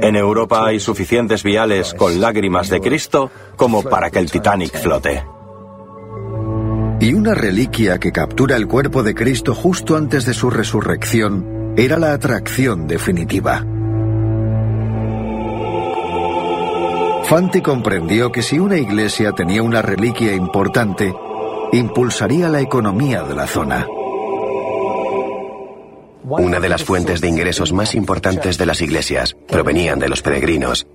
En Europa hay suficientes viales con lágrimas de Cristo como para que el Titanic flote. Y una reliquia que captura el cuerpo de Cristo justo antes de su resurrección era la atracción definitiva. Fanti comprendió que si una iglesia tenía una reliquia importante, impulsaría la economía de la zona. Una de las fuentes de ingresos más importantes de las iglesias provenían de los peregrinos.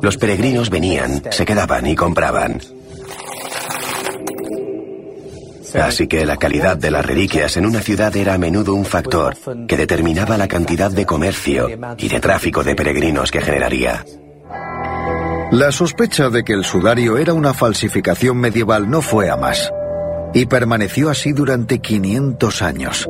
Los peregrinos venían, se quedaban y compraban. Así que la calidad de las reliquias en una ciudad era a menudo un factor que determinaba la cantidad de comercio y de tráfico de peregrinos que generaría. La sospecha de que el sudario era una falsificación medieval no fue a más, y permaneció así durante 500 años.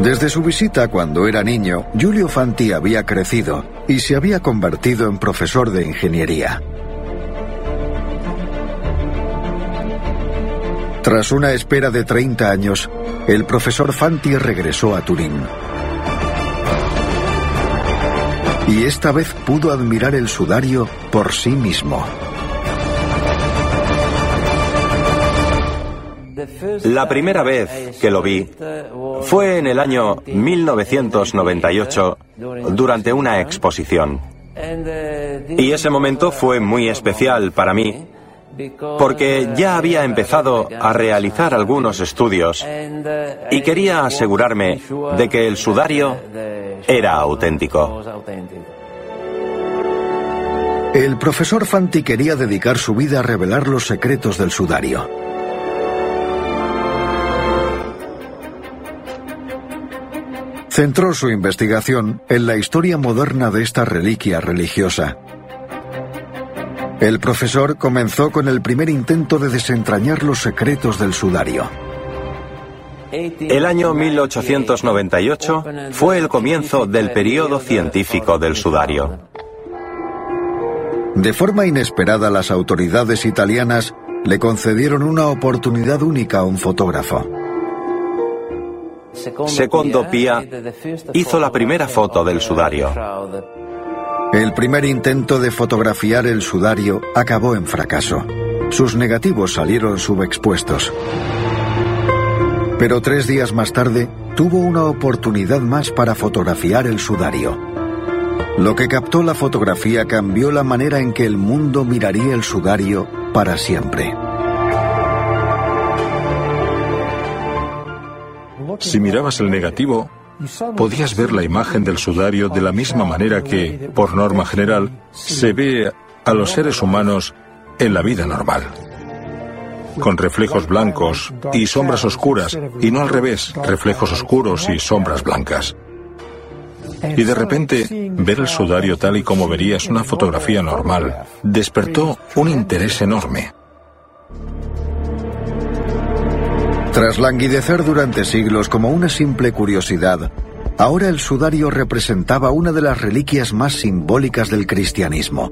Desde su visita cuando era niño, Giulio Fanti había crecido y se había convertido en profesor de ingeniería. Tras una espera de 30 años, el profesor Fanti regresó a Turín. Y esta vez pudo admirar el sudario por sí mismo. La primera vez que lo vi fue en el año 1998 durante una exposición. Y ese momento fue muy especial para mí porque ya había empezado a realizar algunos estudios y quería asegurarme de que el sudario era auténtico. El profesor Fanti quería dedicar su vida a revelar los secretos del sudario. Centró su investigación en la historia moderna de esta reliquia religiosa. El profesor comenzó con el primer intento de desentrañar los secretos del sudario. El año 1898 fue el comienzo del periodo científico del sudario. De forma inesperada, las autoridades italianas le concedieron una oportunidad única a un fotógrafo. Secondo Pia hizo la primera foto del sudario. El primer intento de fotografiar el sudario acabó en fracaso. Sus negativos salieron subexpuestos. Pero tres días más tarde tuvo una oportunidad más para fotografiar el sudario. Lo que captó la fotografía cambió la manera en que el mundo miraría el sudario para siempre. Si mirabas el negativo, podías ver la imagen del sudario de la misma manera que, por norma general, se ve a los seres humanos en la vida normal. Con reflejos blancos y sombras oscuras, y no al revés, reflejos oscuros y sombras blancas. Y de repente, ver el sudario tal y como verías una fotografía normal despertó un interés enorme. Tras languidecer durante siglos como una simple curiosidad, ahora el sudario representaba una de las reliquias más simbólicas del cristianismo.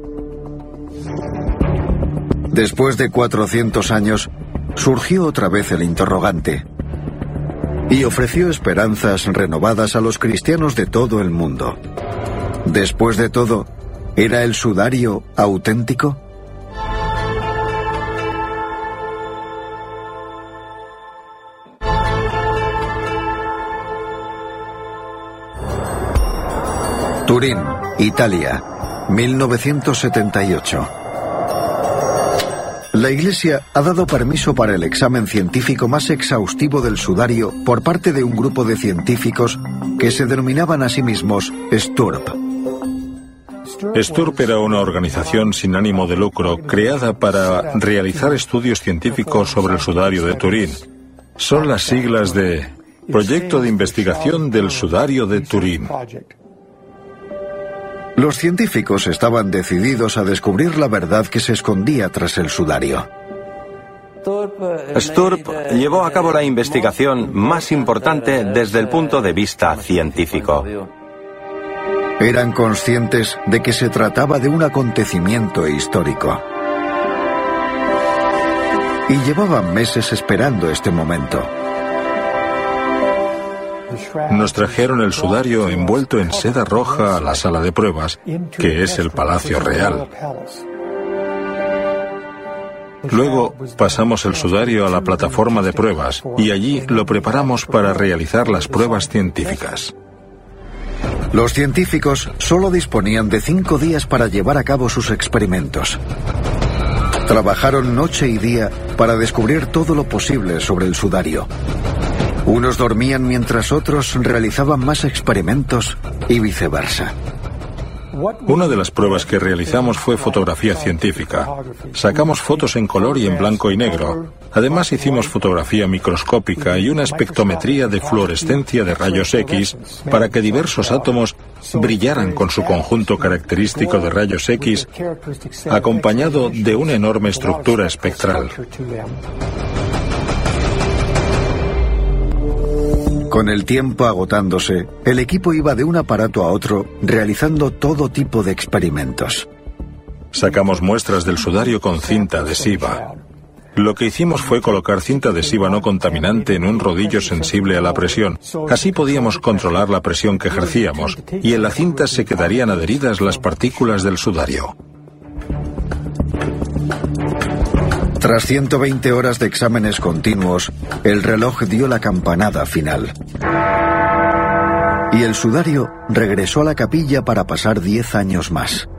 Después de 400 años, surgió otra vez el interrogante y ofreció esperanzas renovadas a los cristianos de todo el mundo. Después de todo, ¿era el sudario auténtico? Turín, Italia, 1978. La Iglesia ha dado permiso para el examen científico más exhaustivo del sudario por parte de un grupo de científicos que se denominaban a sí mismos STURP. STURP era una organización sin ánimo de lucro creada para realizar estudios científicos sobre el sudario de Turín. Son las siglas de Proyecto de Investigación del Sudario de Turín. Los científicos estaban decididos a descubrir la verdad que se escondía tras el sudario. Sturp llevó a cabo la investigación más importante desde el punto de vista científico. Eran conscientes de que se trataba de un acontecimiento histórico. Y llevaban meses esperando este momento. Nos trajeron el sudario envuelto en seda roja a la sala de pruebas, que es el Palacio Real. Luego pasamos el sudario a la plataforma de pruebas y allí lo preparamos para realizar las pruebas científicas. Los científicos solo disponían de cinco días para llevar a cabo sus experimentos. Trabajaron noche y día para descubrir todo lo posible sobre el sudario. Unos dormían mientras otros realizaban más experimentos y viceversa. Una de las pruebas que realizamos fue fotografía científica. Sacamos fotos en color y en blanco y negro. Además hicimos fotografía microscópica y una espectrometría de fluorescencia de rayos X para que diversos átomos brillaran con su conjunto característico de rayos X acompañado de una enorme estructura espectral. Con el tiempo agotándose, el equipo iba de un aparato a otro realizando todo tipo de experimentos. Sacamos muestras del sudario con cinta adhesiva. Lo que hicimos fue colocar cinta adhesiva no contaminante en un rodillo sensible a la presión. Así podíamos controlar la presión que ejercíamos y en la cinta se quedarían adheridas las partículas del sudario. Tras 120 horas de exámenes continuos, el reloj dio la campanada final. Y el sudario regresó a la capilla para pasar 10 años más.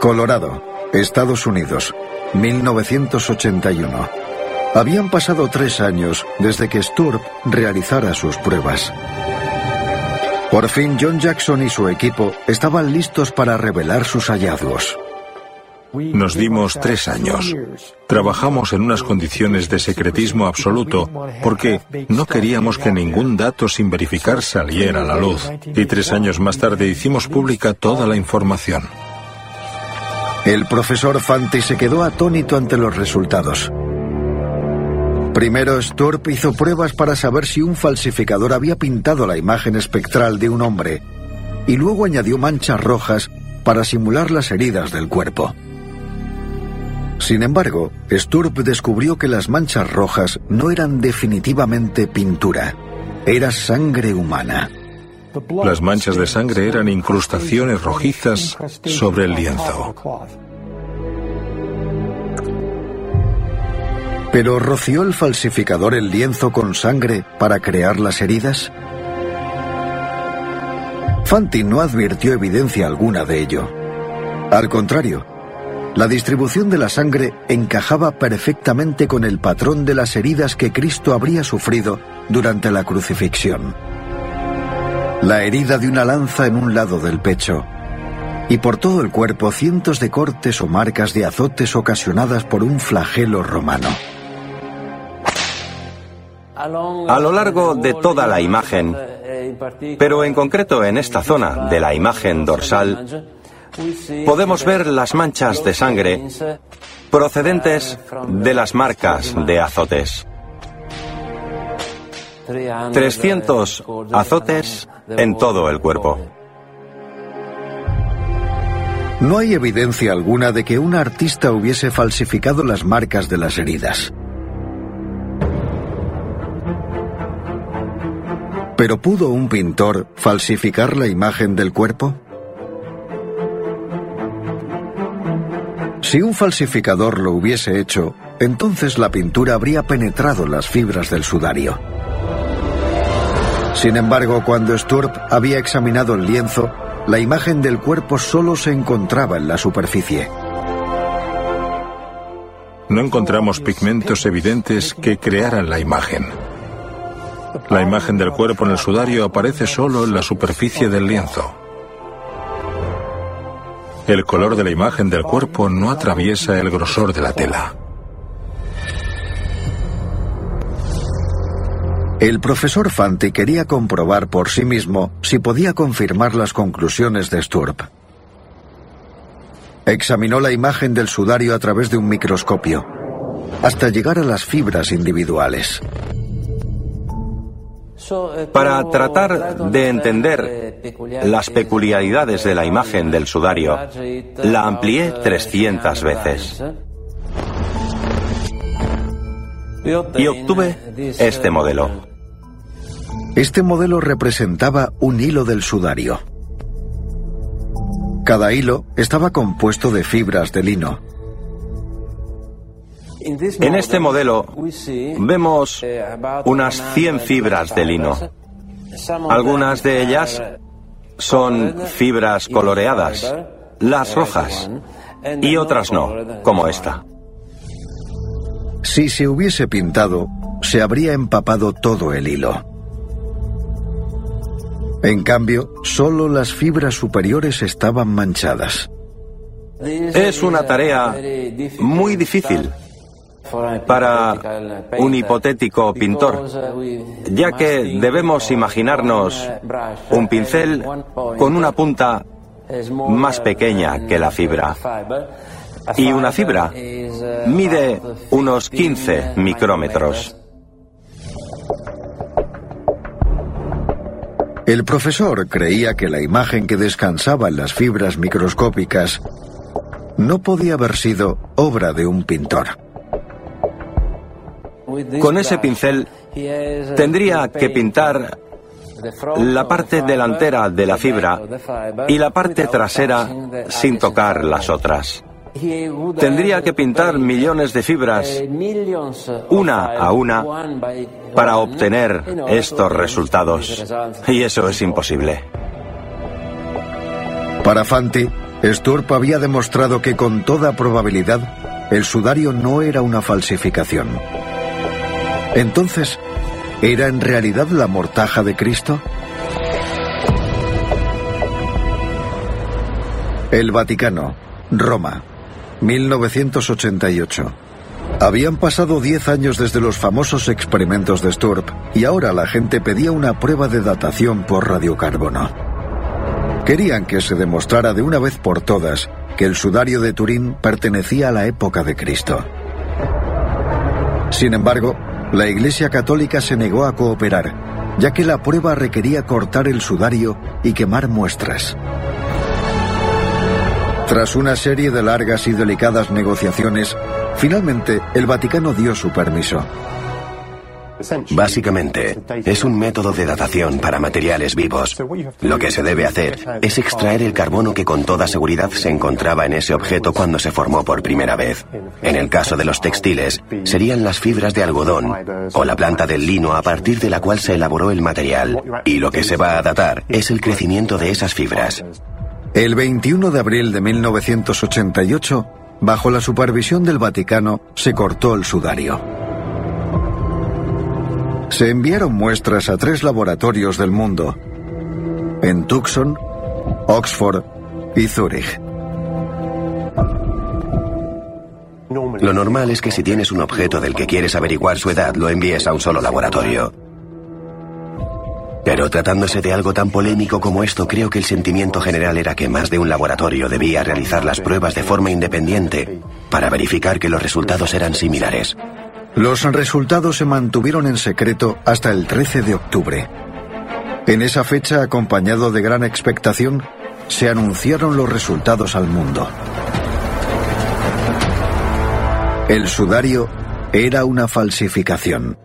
Colorado, Estados Unidos, 1981. Habían pasado tres años desde que Sturp realizara sus pruebas. Por fin John Jackson y su equipo estaban listos para revelar sus hallazgos. Nos dimos tres años. Trabajamos en unas condiciones de secretismo absoluto porque no queríamos que ningún dato sin verificar saliera a la luz. Y tres años más tarde hicimos pública toda la información. El profesor Fanti se quedó atónito ante los resultados. Primero, Sturp hizo pruebas para saber si un falsificador había pintado la imagen espectral de un hombre, y luego añadió manchas rojas para simular las heridas del cuerpo. Sin embargo, Sturp descubrió que las manchas rojas no eran definitivamente pintura, era sangre humana. Las manchas de sangre eran incrustaciones rojizas sobre el lienzo. ¿Pero roció el falsificador el lienzo con sangre para crear las heridas? Fanti no advirtió evidencia alguna de ello. Al contrario, La distribución de la sangre encajaba perfectamente con el patrón de las heridas que Cristo habría sufrido durante la crucifixión. La herida de una lanza en un lado del pecho y por todo el cuerpo cientos de cortes o marcas de azotes ocasionadas por un flagelo romano. A lo largo de toda la imagen, pero en concreto en esta zona de la imagen dorsal, podemos ver las manchas de sangre procedentes de las marcas de azotes. 300 azotes en todo el cuerpo. No hay evidencia alguna de que un artista hubiese falsificado las marcas de las heridas. ¿Pero pudo un pintor falsificar la imagen del cuerpo? Si un falsificador lo hubiese hecho, entonces la pintura habría penetrado las fibras del sudario. Sin embargo, cuando Sturp había examinado el lienzo, la imagen del cuerpo solo se encontraba en la superficie. No encontramos pigmentos evidentes que crearan la imagen. La imagen del cuerpo en el sudario aparece solo en la superficie del lienzo. El color de la imagen del cuerpo no atraviesa el grosor de la tela. El profesor Fanti quería comprobar por sí mismo si podía confirmar las conclusiones de Sturp. Examinó la imagen del sudario a través de un microscopio, hasta llegar a las fibras individuales. Para tratar de entender las peculiaridades de la imagen del sudario, la amplié 300 veces. Y obtuve este modelo. Este modelo representaba un hilo del sudario. Cada hilo estaba compuesto de fibras de lino. En este modelo vemos unas 100 fibras de lino. Algunas de ellas son fibras coloreadas, las rojas, y otras no, como esta. Si se hubiese pintado, se habría empapado todo el hilo. En cambio, solo las fibras superiores estaban manchadas. Es una tarea muy difícil para un hipotético pintor, ya que debemos imaginarnos un pincel con una punta más pequeña que la fibra. Y una fibra mide unos 15 micrómetros. El profesor creía que la imagen que descansaba en las fibras microscópicas no podía haber sido obra de un pintor. Con ese pincel tendría que pintar la parte delantera de la fibra y la parte trasera sin tocar las otras. Tendría que pintar millones de fibras una a una para obtener estos resultados. Y eso es imposible. Para Fanti, Sturp había demostrado que con toda probabilidad el sudario no era una falsificación. Entonces, ¿era en realidad la mortaja de Cristo? El Vaticano, Roma, 1988. Habían pasado 10 años desde los famosos experimentos de Sturp y ahora la gente pedía una prueba de datación por radiocarbono. Querían que se demostrara de una vez por todas que el sudario de Turín pertenecía a la época de Cristo. Sin embargo, la Iglesia Católica se negó a cooperar, ya que la prueba requería cortar el sudario y quemar muestras. Tras una serie de largas y delicadas negociaciones, finalmente el Vaticano dio su permiso. Básicamente, es un método de datación para materiales vivos. Lo que se debe hacer es extraer el carbono que con toda seguridad se encontraba en ese objeto cuando se formó por primera vez. En el caso de los textiles, serían las fibras de algodón o la planta del lino a partir de la cual se elaboró el material. Y lo que se va a datar es el crecimiento de esas fibras. El 21 de abril de 1988, bajo la supervisión del Vaticano, se cortó el sudario. Se enviaron muestras a tres laboratorios del mundo, en Tucson, Oxford y Zúrich. Lo normal es que si tienes un objeto del que quieres averiguar su edad, lo envíes a un solo laboratorio. Pero tratándose de algo tan polémico como esto, creo que el sentimiento general era que más de un laboratorio debía realizar las pruebas de forma independiente para verificar que los resultados eran similares. Los resultados se mantuvieron en secreto hasta el 13 de octubre. En esa fecha, acompañado de gran expectación, se anunciaron los resultados al mundo. El sudario era una falsificación.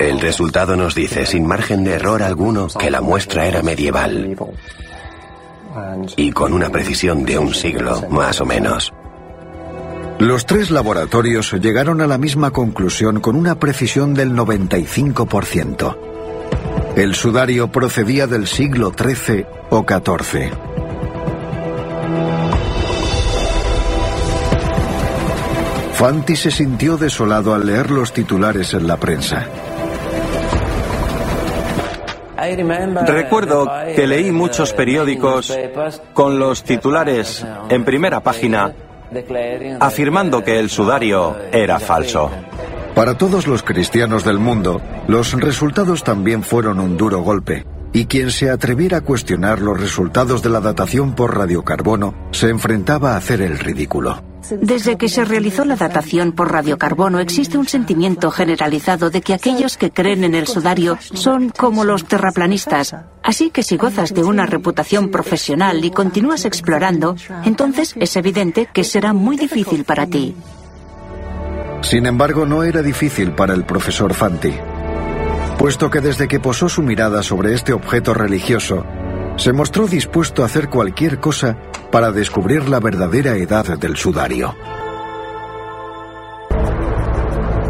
El resultado nos dice, sin margen de error alguno, que la muestra era medieval. Y con una precisión de un siglo, más o menos. Los tres laboratorios llegaron a la misma conclusión con una precisión del 95%. El sudario procedía del siglo XIII o XIV. Fanti se sintió desolado al leer los titulares en la prensa. Recuerdo que leí muchos periódicos con los titulares en primera página afirmando que el sudario era falso. Para todos los cristianos del mundo, los resultados también fueron un duro golpe, y quien se atreviera a cuestionar los resultados de la datación por radiocarbono se enfrentaba a hacer el ridículo. Desde que se realizó la datación por radiocarbono existe un sentimiento generalizado de que aquellos que creen en el sudario son como los terraplanistas. Así que si gozas de una reputación profesional y continúas explorando, entonces es evidente que será muy difícil para ti. Sin embargo, no era difícil para el profesor Fanti, puesto que desde que posó su mirada sobre este objeto religioso, se mostró dispuesto a hacer cualquier cosa para descubrir la verdadera edad del sudario.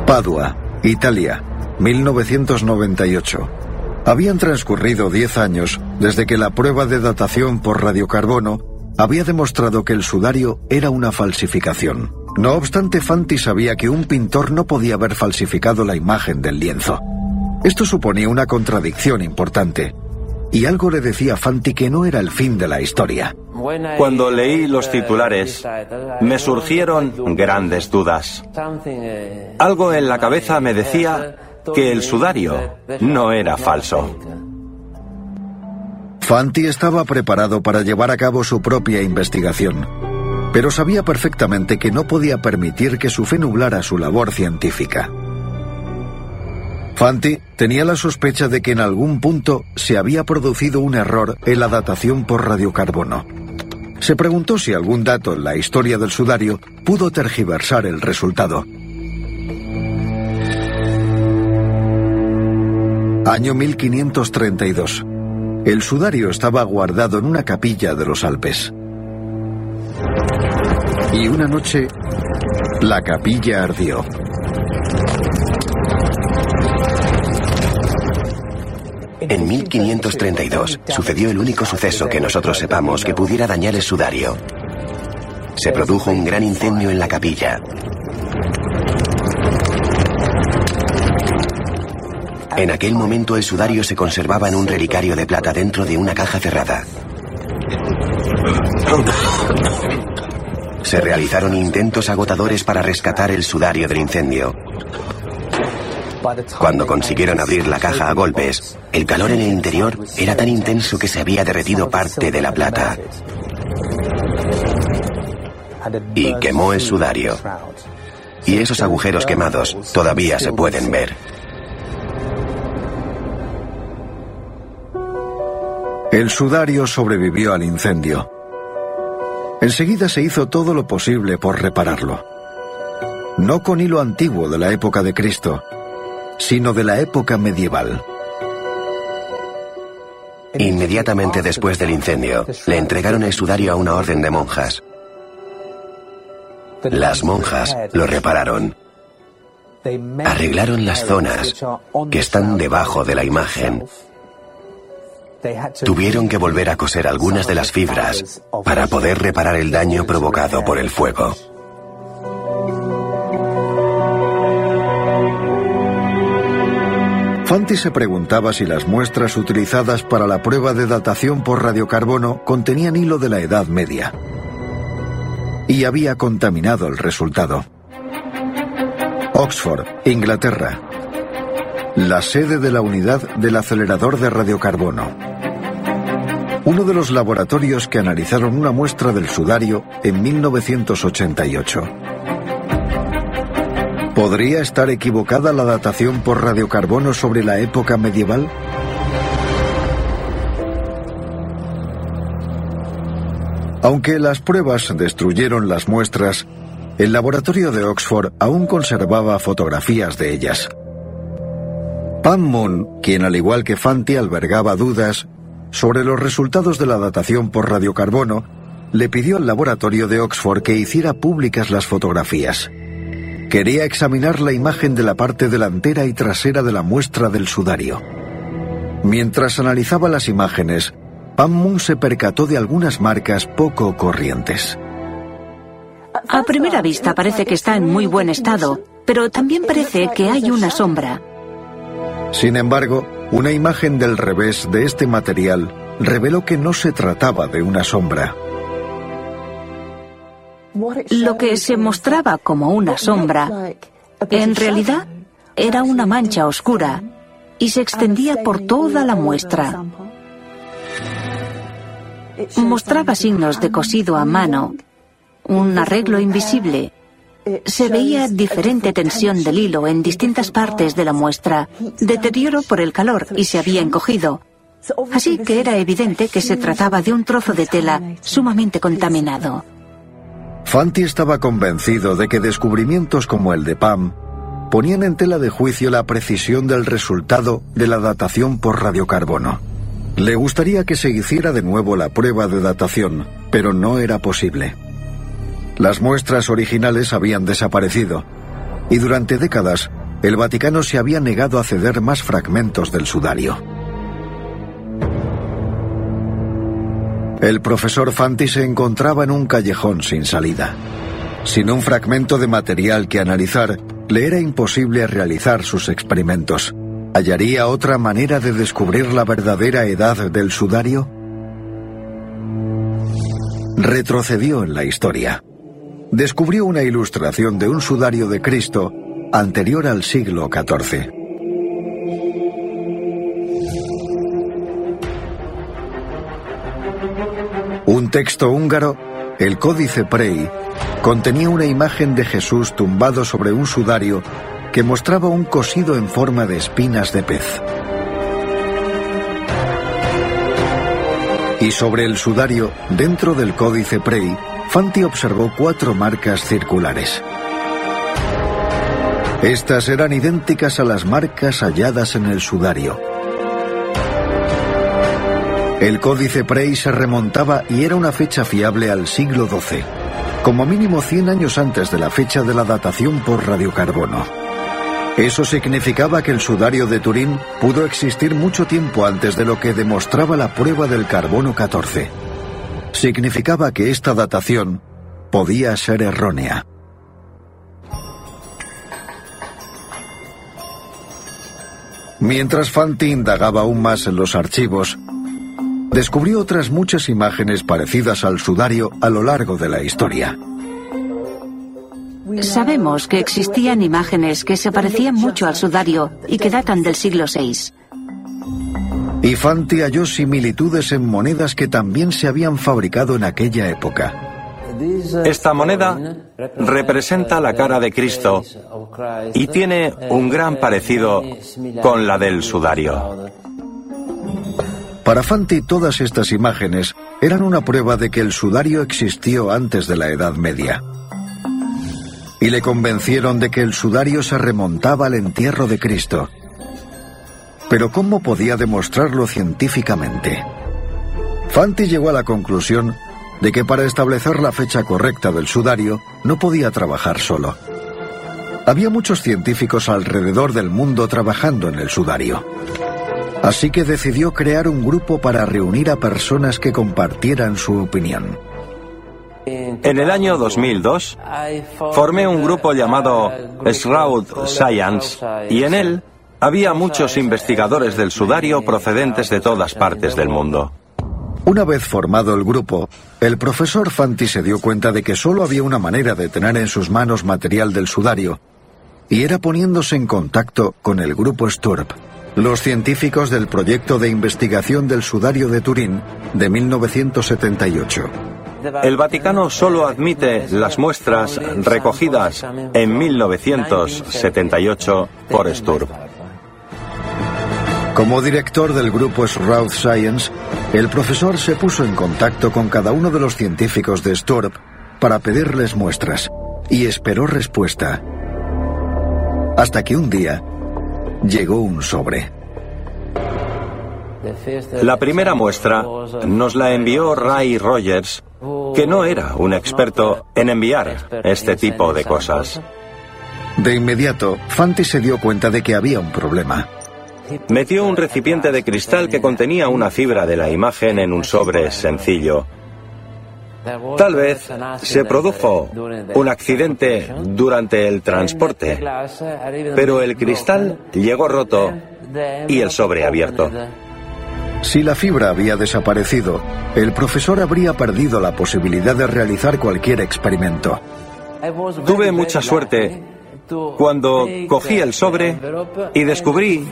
Padua, Italia, 1998. Habían transcurrido 10 años desde que la prueba de datación por radiocarbono había demostrado que el sudario era una falsificación. No obstante, Fanti sabía que un pintor no podía haber falsificado la imagen del lienzo. Esto suponía una contradicción importante, y algo le decía a Fanti que no era el fin de la historia. Cuando leí los titulares, me surgieron grandes dudas. Algo en la cabeza me decía que el sudario no era falso. Fanti estaba preparado para llevar a cabo su propia investigación, pero sabía perfectamente que no podía permitir que su fe nublara su labor científica. Fanti tenía la sospecha de que en algún punto se había producido un error en la datación por radiocarbono. Se preguntó si algún dato en la historia del sudario pudo tergiversar el resultado. Año 1532. El sudario estaba guardado en una capilla de los Alpes. Y una noche, la capilla ardió. En 1532 sucedió el único suceso que nosotros sepamos que pudiera dañar el sudario. Se produjo un gran incendio en la capilla. En aquel momento el sudario se conservaba en un relicario de plata dentro de una caja cerrada. Se realizaron intentos agotadores para rescatar el sudario del incendio. Cuando consiguieron abrir la caja a golpes, el calor en el interior era tan intenso que se había derretido parte de la plata y quemó el sudario. Y esos agujeros quemados todavía se pueden ver. El sudario sobrevivió al incendio. Enseguida se hizo todo lo posible por repararlo. No con hilo antiguo de la época de Cristo, sino de la época medieval. Inmediatamente después del incendio, le entregaron el sudario a una orden de monjas. Las monjas lo repararon. Arreglaron las zonas que están debajo de la imagen Tuvieron que volver a coser algunas de las fibras para poder reparar el daño provocado por el fuego. Fanti se preguntaba si las muestras utilizadas para la prueba de datación por radiocarbono contenían hilo de la Edad Media. Y había contaminado el resultado. Oxford, Inglaterra. La sede de la unidad del acelerador de radiocarbono. Uno de los laboratorios que analizaron una muestra del sudario en 1988. ¿Podría estar equivocada la datación por radiocarbono sobre la época medieval? Aunque las pruebas destruyeron las muestras, el laboratorio de Oxford aún conservaba fotografías de ellas. Pam Moon, quien al igual que Fanti albergaba dudas sobre los resultados de la datación por radiocarbono, le pidió al laboratorio de Oxford que hiciera públicas las fotografías. Quería examinar la imagen de la parte delantera y trasera de la muestra del sudario. Mientras analizaba las imágenes, Pam Moon se percató de algunas marcas poco corrientes. A primera vista parece que está en muy buen estado, pero también parece que hay una sombra. Sin embargo, una imagen del revés de este material reveló que no se trataba de una sombra. Lo que se mostraba como una sombra, en realidad era una mancha oscura y se extendía por toda la muestra. Mostraba signos de cosido a mano, un arreglo invisible. Se veía diferente tensión del hilo en distintas partes de la muestra, deterioro por el calor y se había encogido. Así que era evidente que se trataba de un trozo de tela sumamente contaminado. Fanti estaba convencido de que descubrimientos como el de Pam ponían en tela de juicio la precisión del resultado de la datación por radiocarbono. Le gustaría que se hiciera de nuevo la prueba de datación, pero no era posible. Las muestras originales habían desaparecido, y durante décadas el Vaticano se había negado a ceder más fragmentos del sudario. El profesor Fanti se encontraba en un callejón sin salida. Sin un fragmento de material que analizar, le era imposible realizar sus experimentos. ¿Hallaría otra manera de descubrir la verdadera edad del sudario? Retrocedió en la historia. Descubrió una ilustración de un sudario de Cristo anterior al siglo XIV. Un texto húngaro, el Códice Prey, contenía una imagen de Jesús tumbado sobre un sudario que mostraba un cosido en forma de espinas de pez. Y sobre el sudario, dentro del Códice Prey, Fanti observó cuatro marcas circulares. Estas eran idénticas a las marcas halladas en el sudario. El códice Prey se remontaba y era una fecha fiable al siglo XII, como mínimo 100 años antes de la fecha de la datación por radiocarbono. Eso significaba que el sudario de Turín pudo existir mucho tiempo antes de lo que demostraba la prueba del carbono 14. Significaba que esta datación podía ser errónea. Mientras Fanti indagaba aún más en los archivos, descubrió otras muchas imágenes parecidas al sudario a lo largo de la historia. Sabemos que existían imágenes que se parecían mucho al sudario y que datan del siglo VI. Y Fanti halló similitudes en monedas que también se habían fabricado en aquella época. Esta moneda representa la cara de Cristo y tiene un gran parecido con la del sudario. Para Fanti todas estas imágenes eran una prueba de que el sudario existió antes de la Edad Media. Y le convencieron de que el sudario se remontaba al entierro de Cristo. Pero ¿cómo podía demostrarlo científicamente? Fanti llegó a la conclusión de que para establecer la fecha correcta del sudario no podía trabajar solo. Había muchos científicos alrededor del mundo trabajando en el sudario. Así que decidió crear un grupo para reunir a personas que compartieran su opinión. En el año 2002 formé un grupo llamado Shroud Science y en él había muchos investigadores del sudario procedentes de todas partes del mundo. Una vez formado el grupo, el profesor Fanti se dio cuenta de que solo había una manera de tener en sus manos material del sudario, y era poniéndose en contacto con el grupo Sturp, los científicos del proyecto de investigación del sudario de Turín de 1978. El Vaticano solo admite las muestras recogidas en 1978 por Sturp. Como director del grupo Shroud Science, el profesor se puso en contacto con cada uno de los científicos de Sturp para pedirles muestras y esperó respuesta. Hasta que un día llegó un sobre. La primera muestra nos la envió Ray Rogers, que no era un experto en enviar este tipo de cosas. De inmediato, Fanti se dio cuenta de que había un problema. Metió un recipiente de cristal que contenía una fibra de la imagen en un sobre sencillo. Tal vez se produjo un accidente durante el transporte, pero el cristal llegó roto y el sobre abierto. Si la fibra había desaparecido, el profesor habría perdido la posibilidad de realizar cualquier experimento. Tuve mucha suerte cuando cogí el sobre y descubrí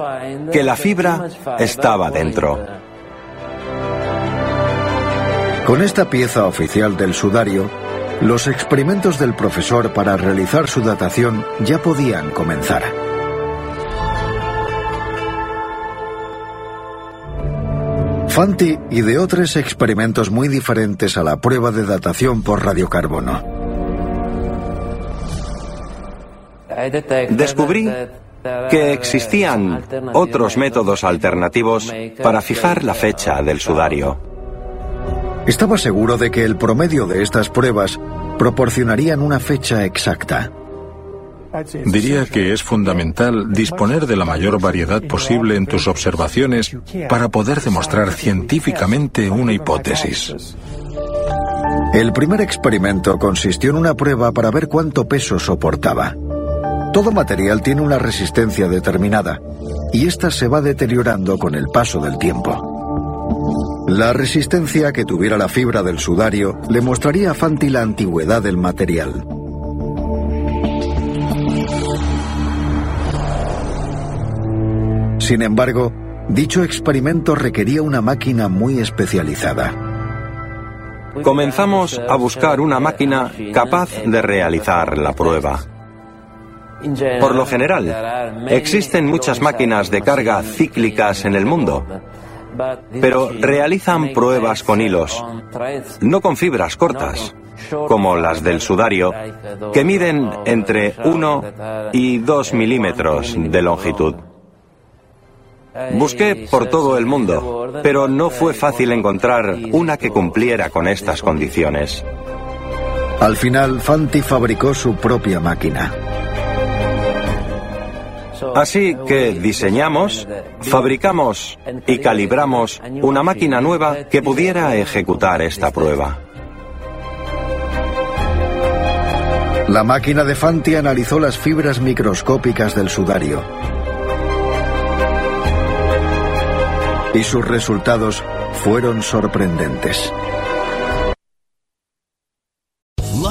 que la fibra estaba dentro. Con esta pieza oficial del sudario, los experimentos del profesor para realizar su datación ya podían comenzar. Fanti ideó tres experimentos muy diferentes a la prueba de datación por radiocarbono. Descubrí que existían otros métodos alternativos para fijar la fecha del sudario. Estaba seguro de que el promedio de estas pruebas proporcionarían una fecha exacta. Diría que es fundamental disponer de la mayor variedad posible en tus observaciones para poder demostrar científicamente una hipótesis. El primer experimento consistió en una prueba para ver cuánto peso soportaba. Todo material tiene una resistencia determinada y ésta se va deteriorando con el paso del tiempo. La resistencia que tuviera la fibra del sudario le mostraría a Fanti la antigüedad del material. Sin embargo, dicho experimento requería una máquina muy especializada. Comenzamos a buscar una máquina capaz de realizar la prueba. Por lo general, existen muchas máquinas de carga cíclicas en el mundo, pero realizan pruebas con hilos, no con fibras cortas, como las del sudario, que miden entre 1 y 2 milímetros de longitud. Busqué por todo el mundo, pero no fue fácil encontrar una que cumpliera con estas condiciones. Al final, Fanti fabricó su propia máquina. Así que diseñamos, fabricamos y calibramos una máquina nueva que pudiera ejecutar esta prueba. La máquina de Fanti analizó las fibras microscópicas del sudario. Y sus resultados fueron sorprendentes.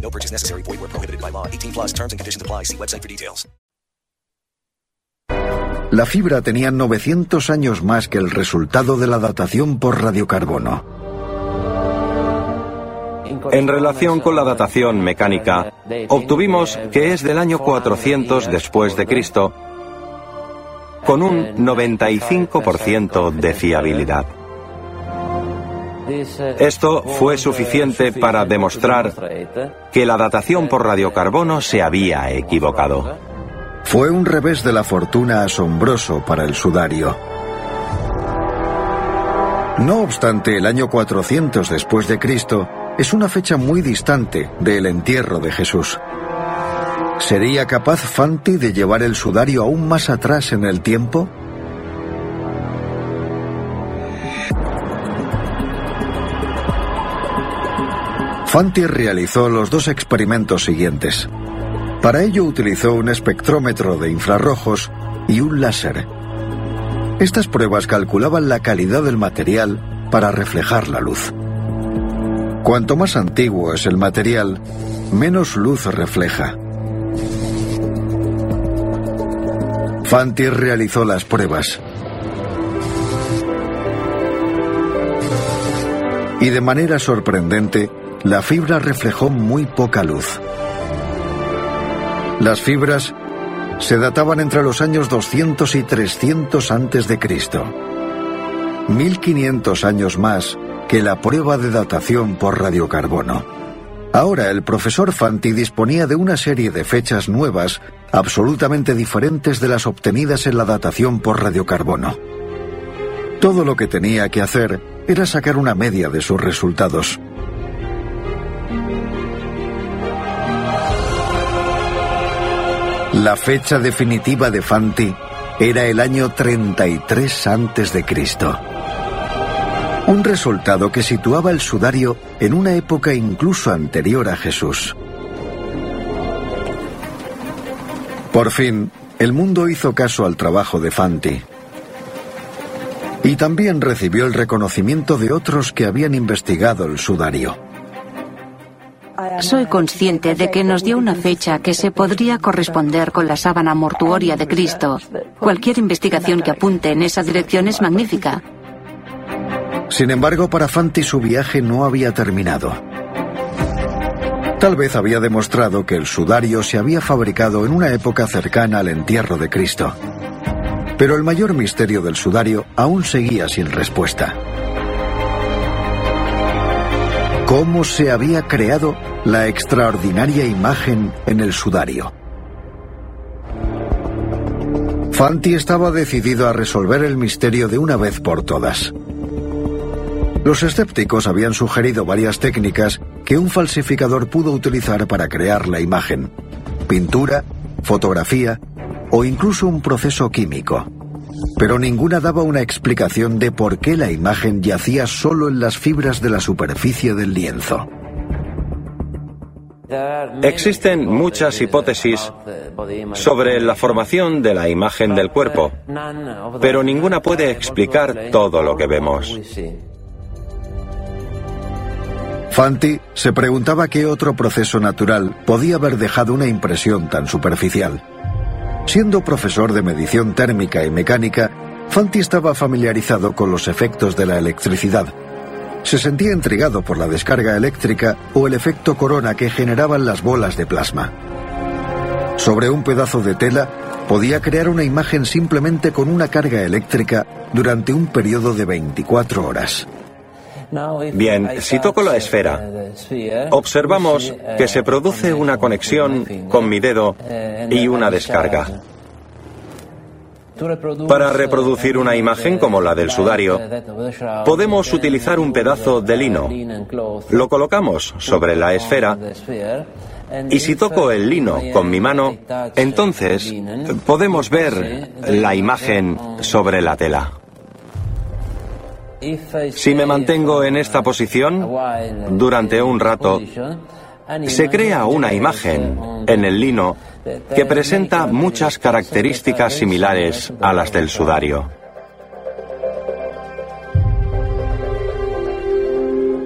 No purchase necessary. Void where prohibited by law. 18 plus terms and conditions apply. See website for details. La fibra tenía 900 años más que el resultado de la datación por radiocarbono. En relación con la datación mecánica, obtuvimos que es del año 400 después de Cristo, con un 95% de fiabilidad. Esto fue suficiente para demostrar que la datación por radiocarbono se había equivocado. Fue un revés de la fortuna asombroso para el sudario. No obstante, el año 400 después de Cristo es una fecha muy distante del entierro de Jesús. ¿Sería capaz Fanti de llevar el sudario aún más atrás en el tiempo? Fanti realizó los dos experimentos siguientes. Para ello utilizó un espectrómetro de infrarrojos y un láser. Estas pruebas calculaban la calidad del material para reflejar la luz. Cuanto más antiguo es el material, menos luz refleja. Fanti realizó las pruebas. Y de manera sorprendente, la fibra reflejó muy poca luz. Las fibras se databan entre los años 200 y 300 antes de Cristo. 1500 años más que la prueba de datación por radiocarbono. Ahora el profesor Fanti disponía de una serie de fechas nuevas absolutamente diferentes de las obtenidas en la datación por radiocarbono. Todo lo que tenía que hacer era sacar una media de sus resultados. La fecha definitiva de Fanti era el año 33 antes de Cristo. Un resultado que situaba el sudario en una época incluso anterior a Jesús. Por fin, el mundo hizo caso al trabajo de Fanti. Y también recibió el reconocimiento de otros que habían investigado el sudario. Soy consciente de que nos dio una fecha que se podría corresponder con la sábana mortuoria de Cristo. Cualquier investigación que apunte en esa dirección es magnífica. Sin embargo, para Fanti su viaje no había terminado. Tal vez había demostrado que el sudario se había fabricado en una época cercana al entierro de Cristo. Pero el mayor misterio del sudario aún seguía sin respuesta. ¿Cómo se había creado la extraordinaria imagen en el sudario? Fanti estaba decidido a resolver el misterio de una vez por todas. Los escépticos habían sugerido varias técnicas que un falsificador pudo utilizar para crear la imagen. Pintura, fotografía o incluso un proceso químico. Pero ninguna daba una explicación de por qué la imagen yacía solo en las fibras de la superficie del lienzo. Existen muchas hipótesis sobre la formación de la imagen del cuerpo, pero ninguna puede explicar todo lo que vemos. Fanti se preguntaba qué otro proceso natural podía haber dejado una impresión tan superficial. Siendo profesor de medición térmica y mecánica, Fanti estaba familiarizado con los efectos de la electricidad. Se sentía intrigado por la descarga eléctrica o el efecto corona que generaban las bolas de plasma. Sobre un pedazo de tela podía crear una imagen simplemente con una carga eléctrica durante un periodo de 24 horas. Bien, si toco la esfera, observamos que se produce una conexión con mi dedo y una descarga. Para reproducir una imagen como la del sudario, podemos utilizar un pedazo de lino. Lo colocamos sobre la esfera y si toco el lino con mi mano, entonces podemos ver la imagen sobre la tela. Si me mantengo en esta posición durante un rato, Se crea una imagen en el lino que presenta muchas características similares a las del sudario.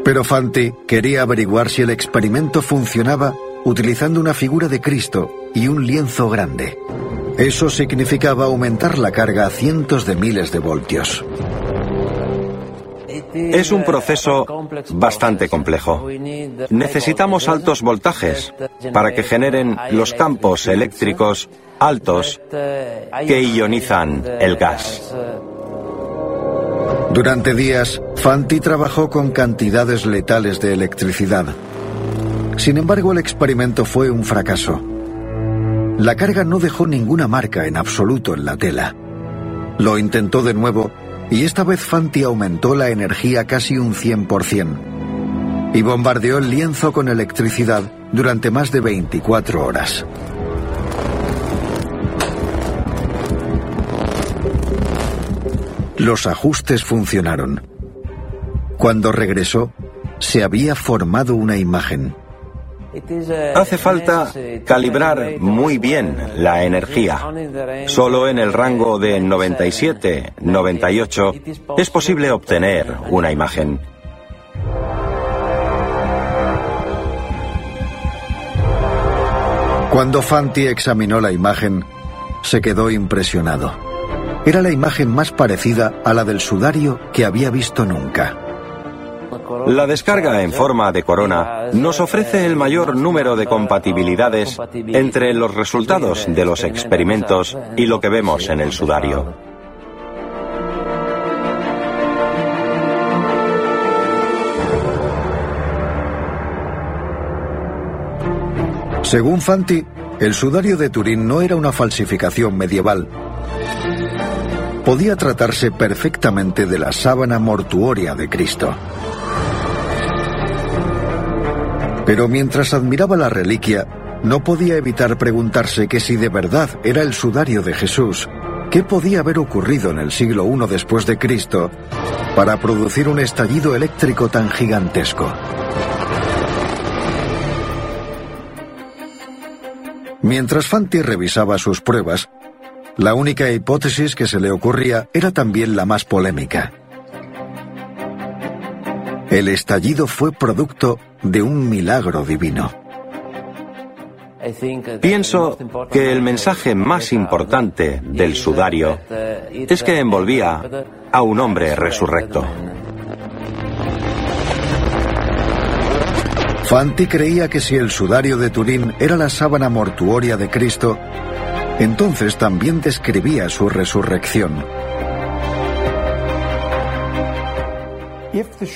Pero Fanti quería averiguar si el experimento funcionaba utilizando una figura de Cristo y un lienzo grande. Eso significaba aumentar la carga a cientos de miles de voltios. Es un proceso bastante complejo. Necesitamos altos voltajes para que generen los campos eléctricos altos que ionizan el gas. Durante días, Fanti trabajó con cantidades letales de electricidad. Sin embargo, el experimento fue un fracaso. La carga no dejó ninguna marca en absoluto en la tela. Lo intentó de nuevo y esta vez Fanti aumentó la energía casi un 100% y bombardeó el lienzo con electricidad durante más de 24 horas. Los ajustes funcionaron. Cuando regresó, se había formado una imagen. Hace falta calibrar muy bien la energía. Solo en el rango de 97, 98 es posible obtener una imagen. Cuando Fanti examinó la imagen, se quedó impresionado. Era la imagen más parecida a la del sudario que había visto nunca. La descarga en forma de corona nos ofrece el mayor número de compatibilidades entre los resultados de los experimentos y lo que vemos en el sudario. Según Fanti, el sudario de Turín no era una falsificación medieval. Podía tratarse perfectamente de la sábana mortuoria de Cristo. Pero mientras admiraba la reliquia, no podía evitar preguntarse que si de verdad era el sudario de Jesús, ¿qué podía haber ocurrido en el siglo I después de Cristo para producir un estallido eléctrico tan gigantesco? Mientras Fanti revisaba sus pruebas, la única hipótesis que se le ocurría era también la más polémica. El estallido fue producto de un milagro divino. Pienso que el mensaje más importante del sudario es que envolvía a un hombre resurrecto. Fanti creía que si el sudario de Turín era la sábana mortuoria de Cristo, entonces también describía su resurrección.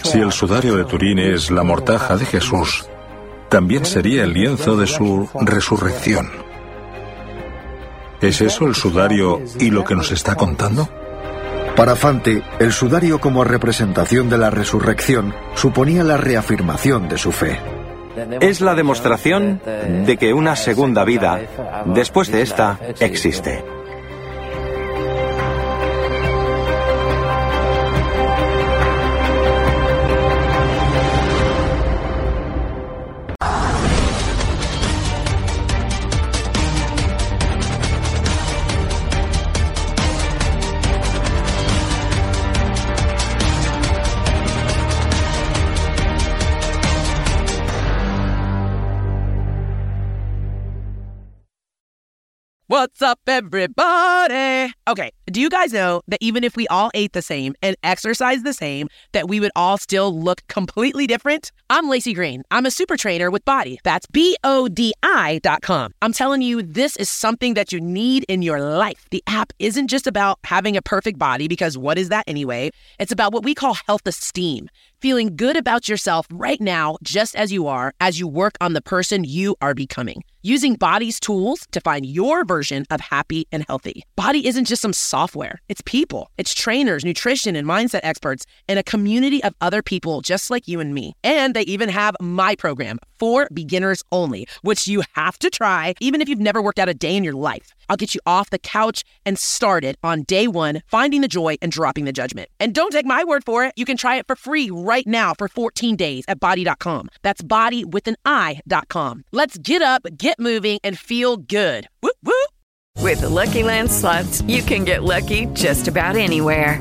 Si el sudario de Turín es la mortaja de Jesús, también sería el lienzo de su resurrección. ¿Es eso el sudario y lo que nos está contando? Para Fanti, el sudario como representación de la resurrección suponía la reafirmación de su fe. Es la demostración de que una segunda vida, después de esta, existe. What's up, everybody? Okay, do you guys know that even if we all ate the same and exercised the same, that we would all still look completely different? I'm Lacey Green. I'm a super trainer with Body. That's B O D I dot com. I'm telling you, this is something that you need in your life. The app isn't just about having a perfect body, because what is that anyway? It's about what we call health esteem. Feeling good about yourself right now, just as you are, as you work on the person you are becoming. Using Body's tools to find your version of happy and healthy. Body isn't just some software, it's people. It's trainers, nutrition, and mindset experts, and a community of other people just like you and me. And they even have my program for beginners only, which you have to try even if you've never worked out a day in your life. I'll get you off the couch and started on day one, finding the joy and dropping the judgment. And don't take my word for it. You can try it for free right now for 14 days at body.com. That's body with an I.com. Let's get up, get moving, and feel good. Whoop, whoop. With the Lucky Land slots, you can get lucky just about anywhere.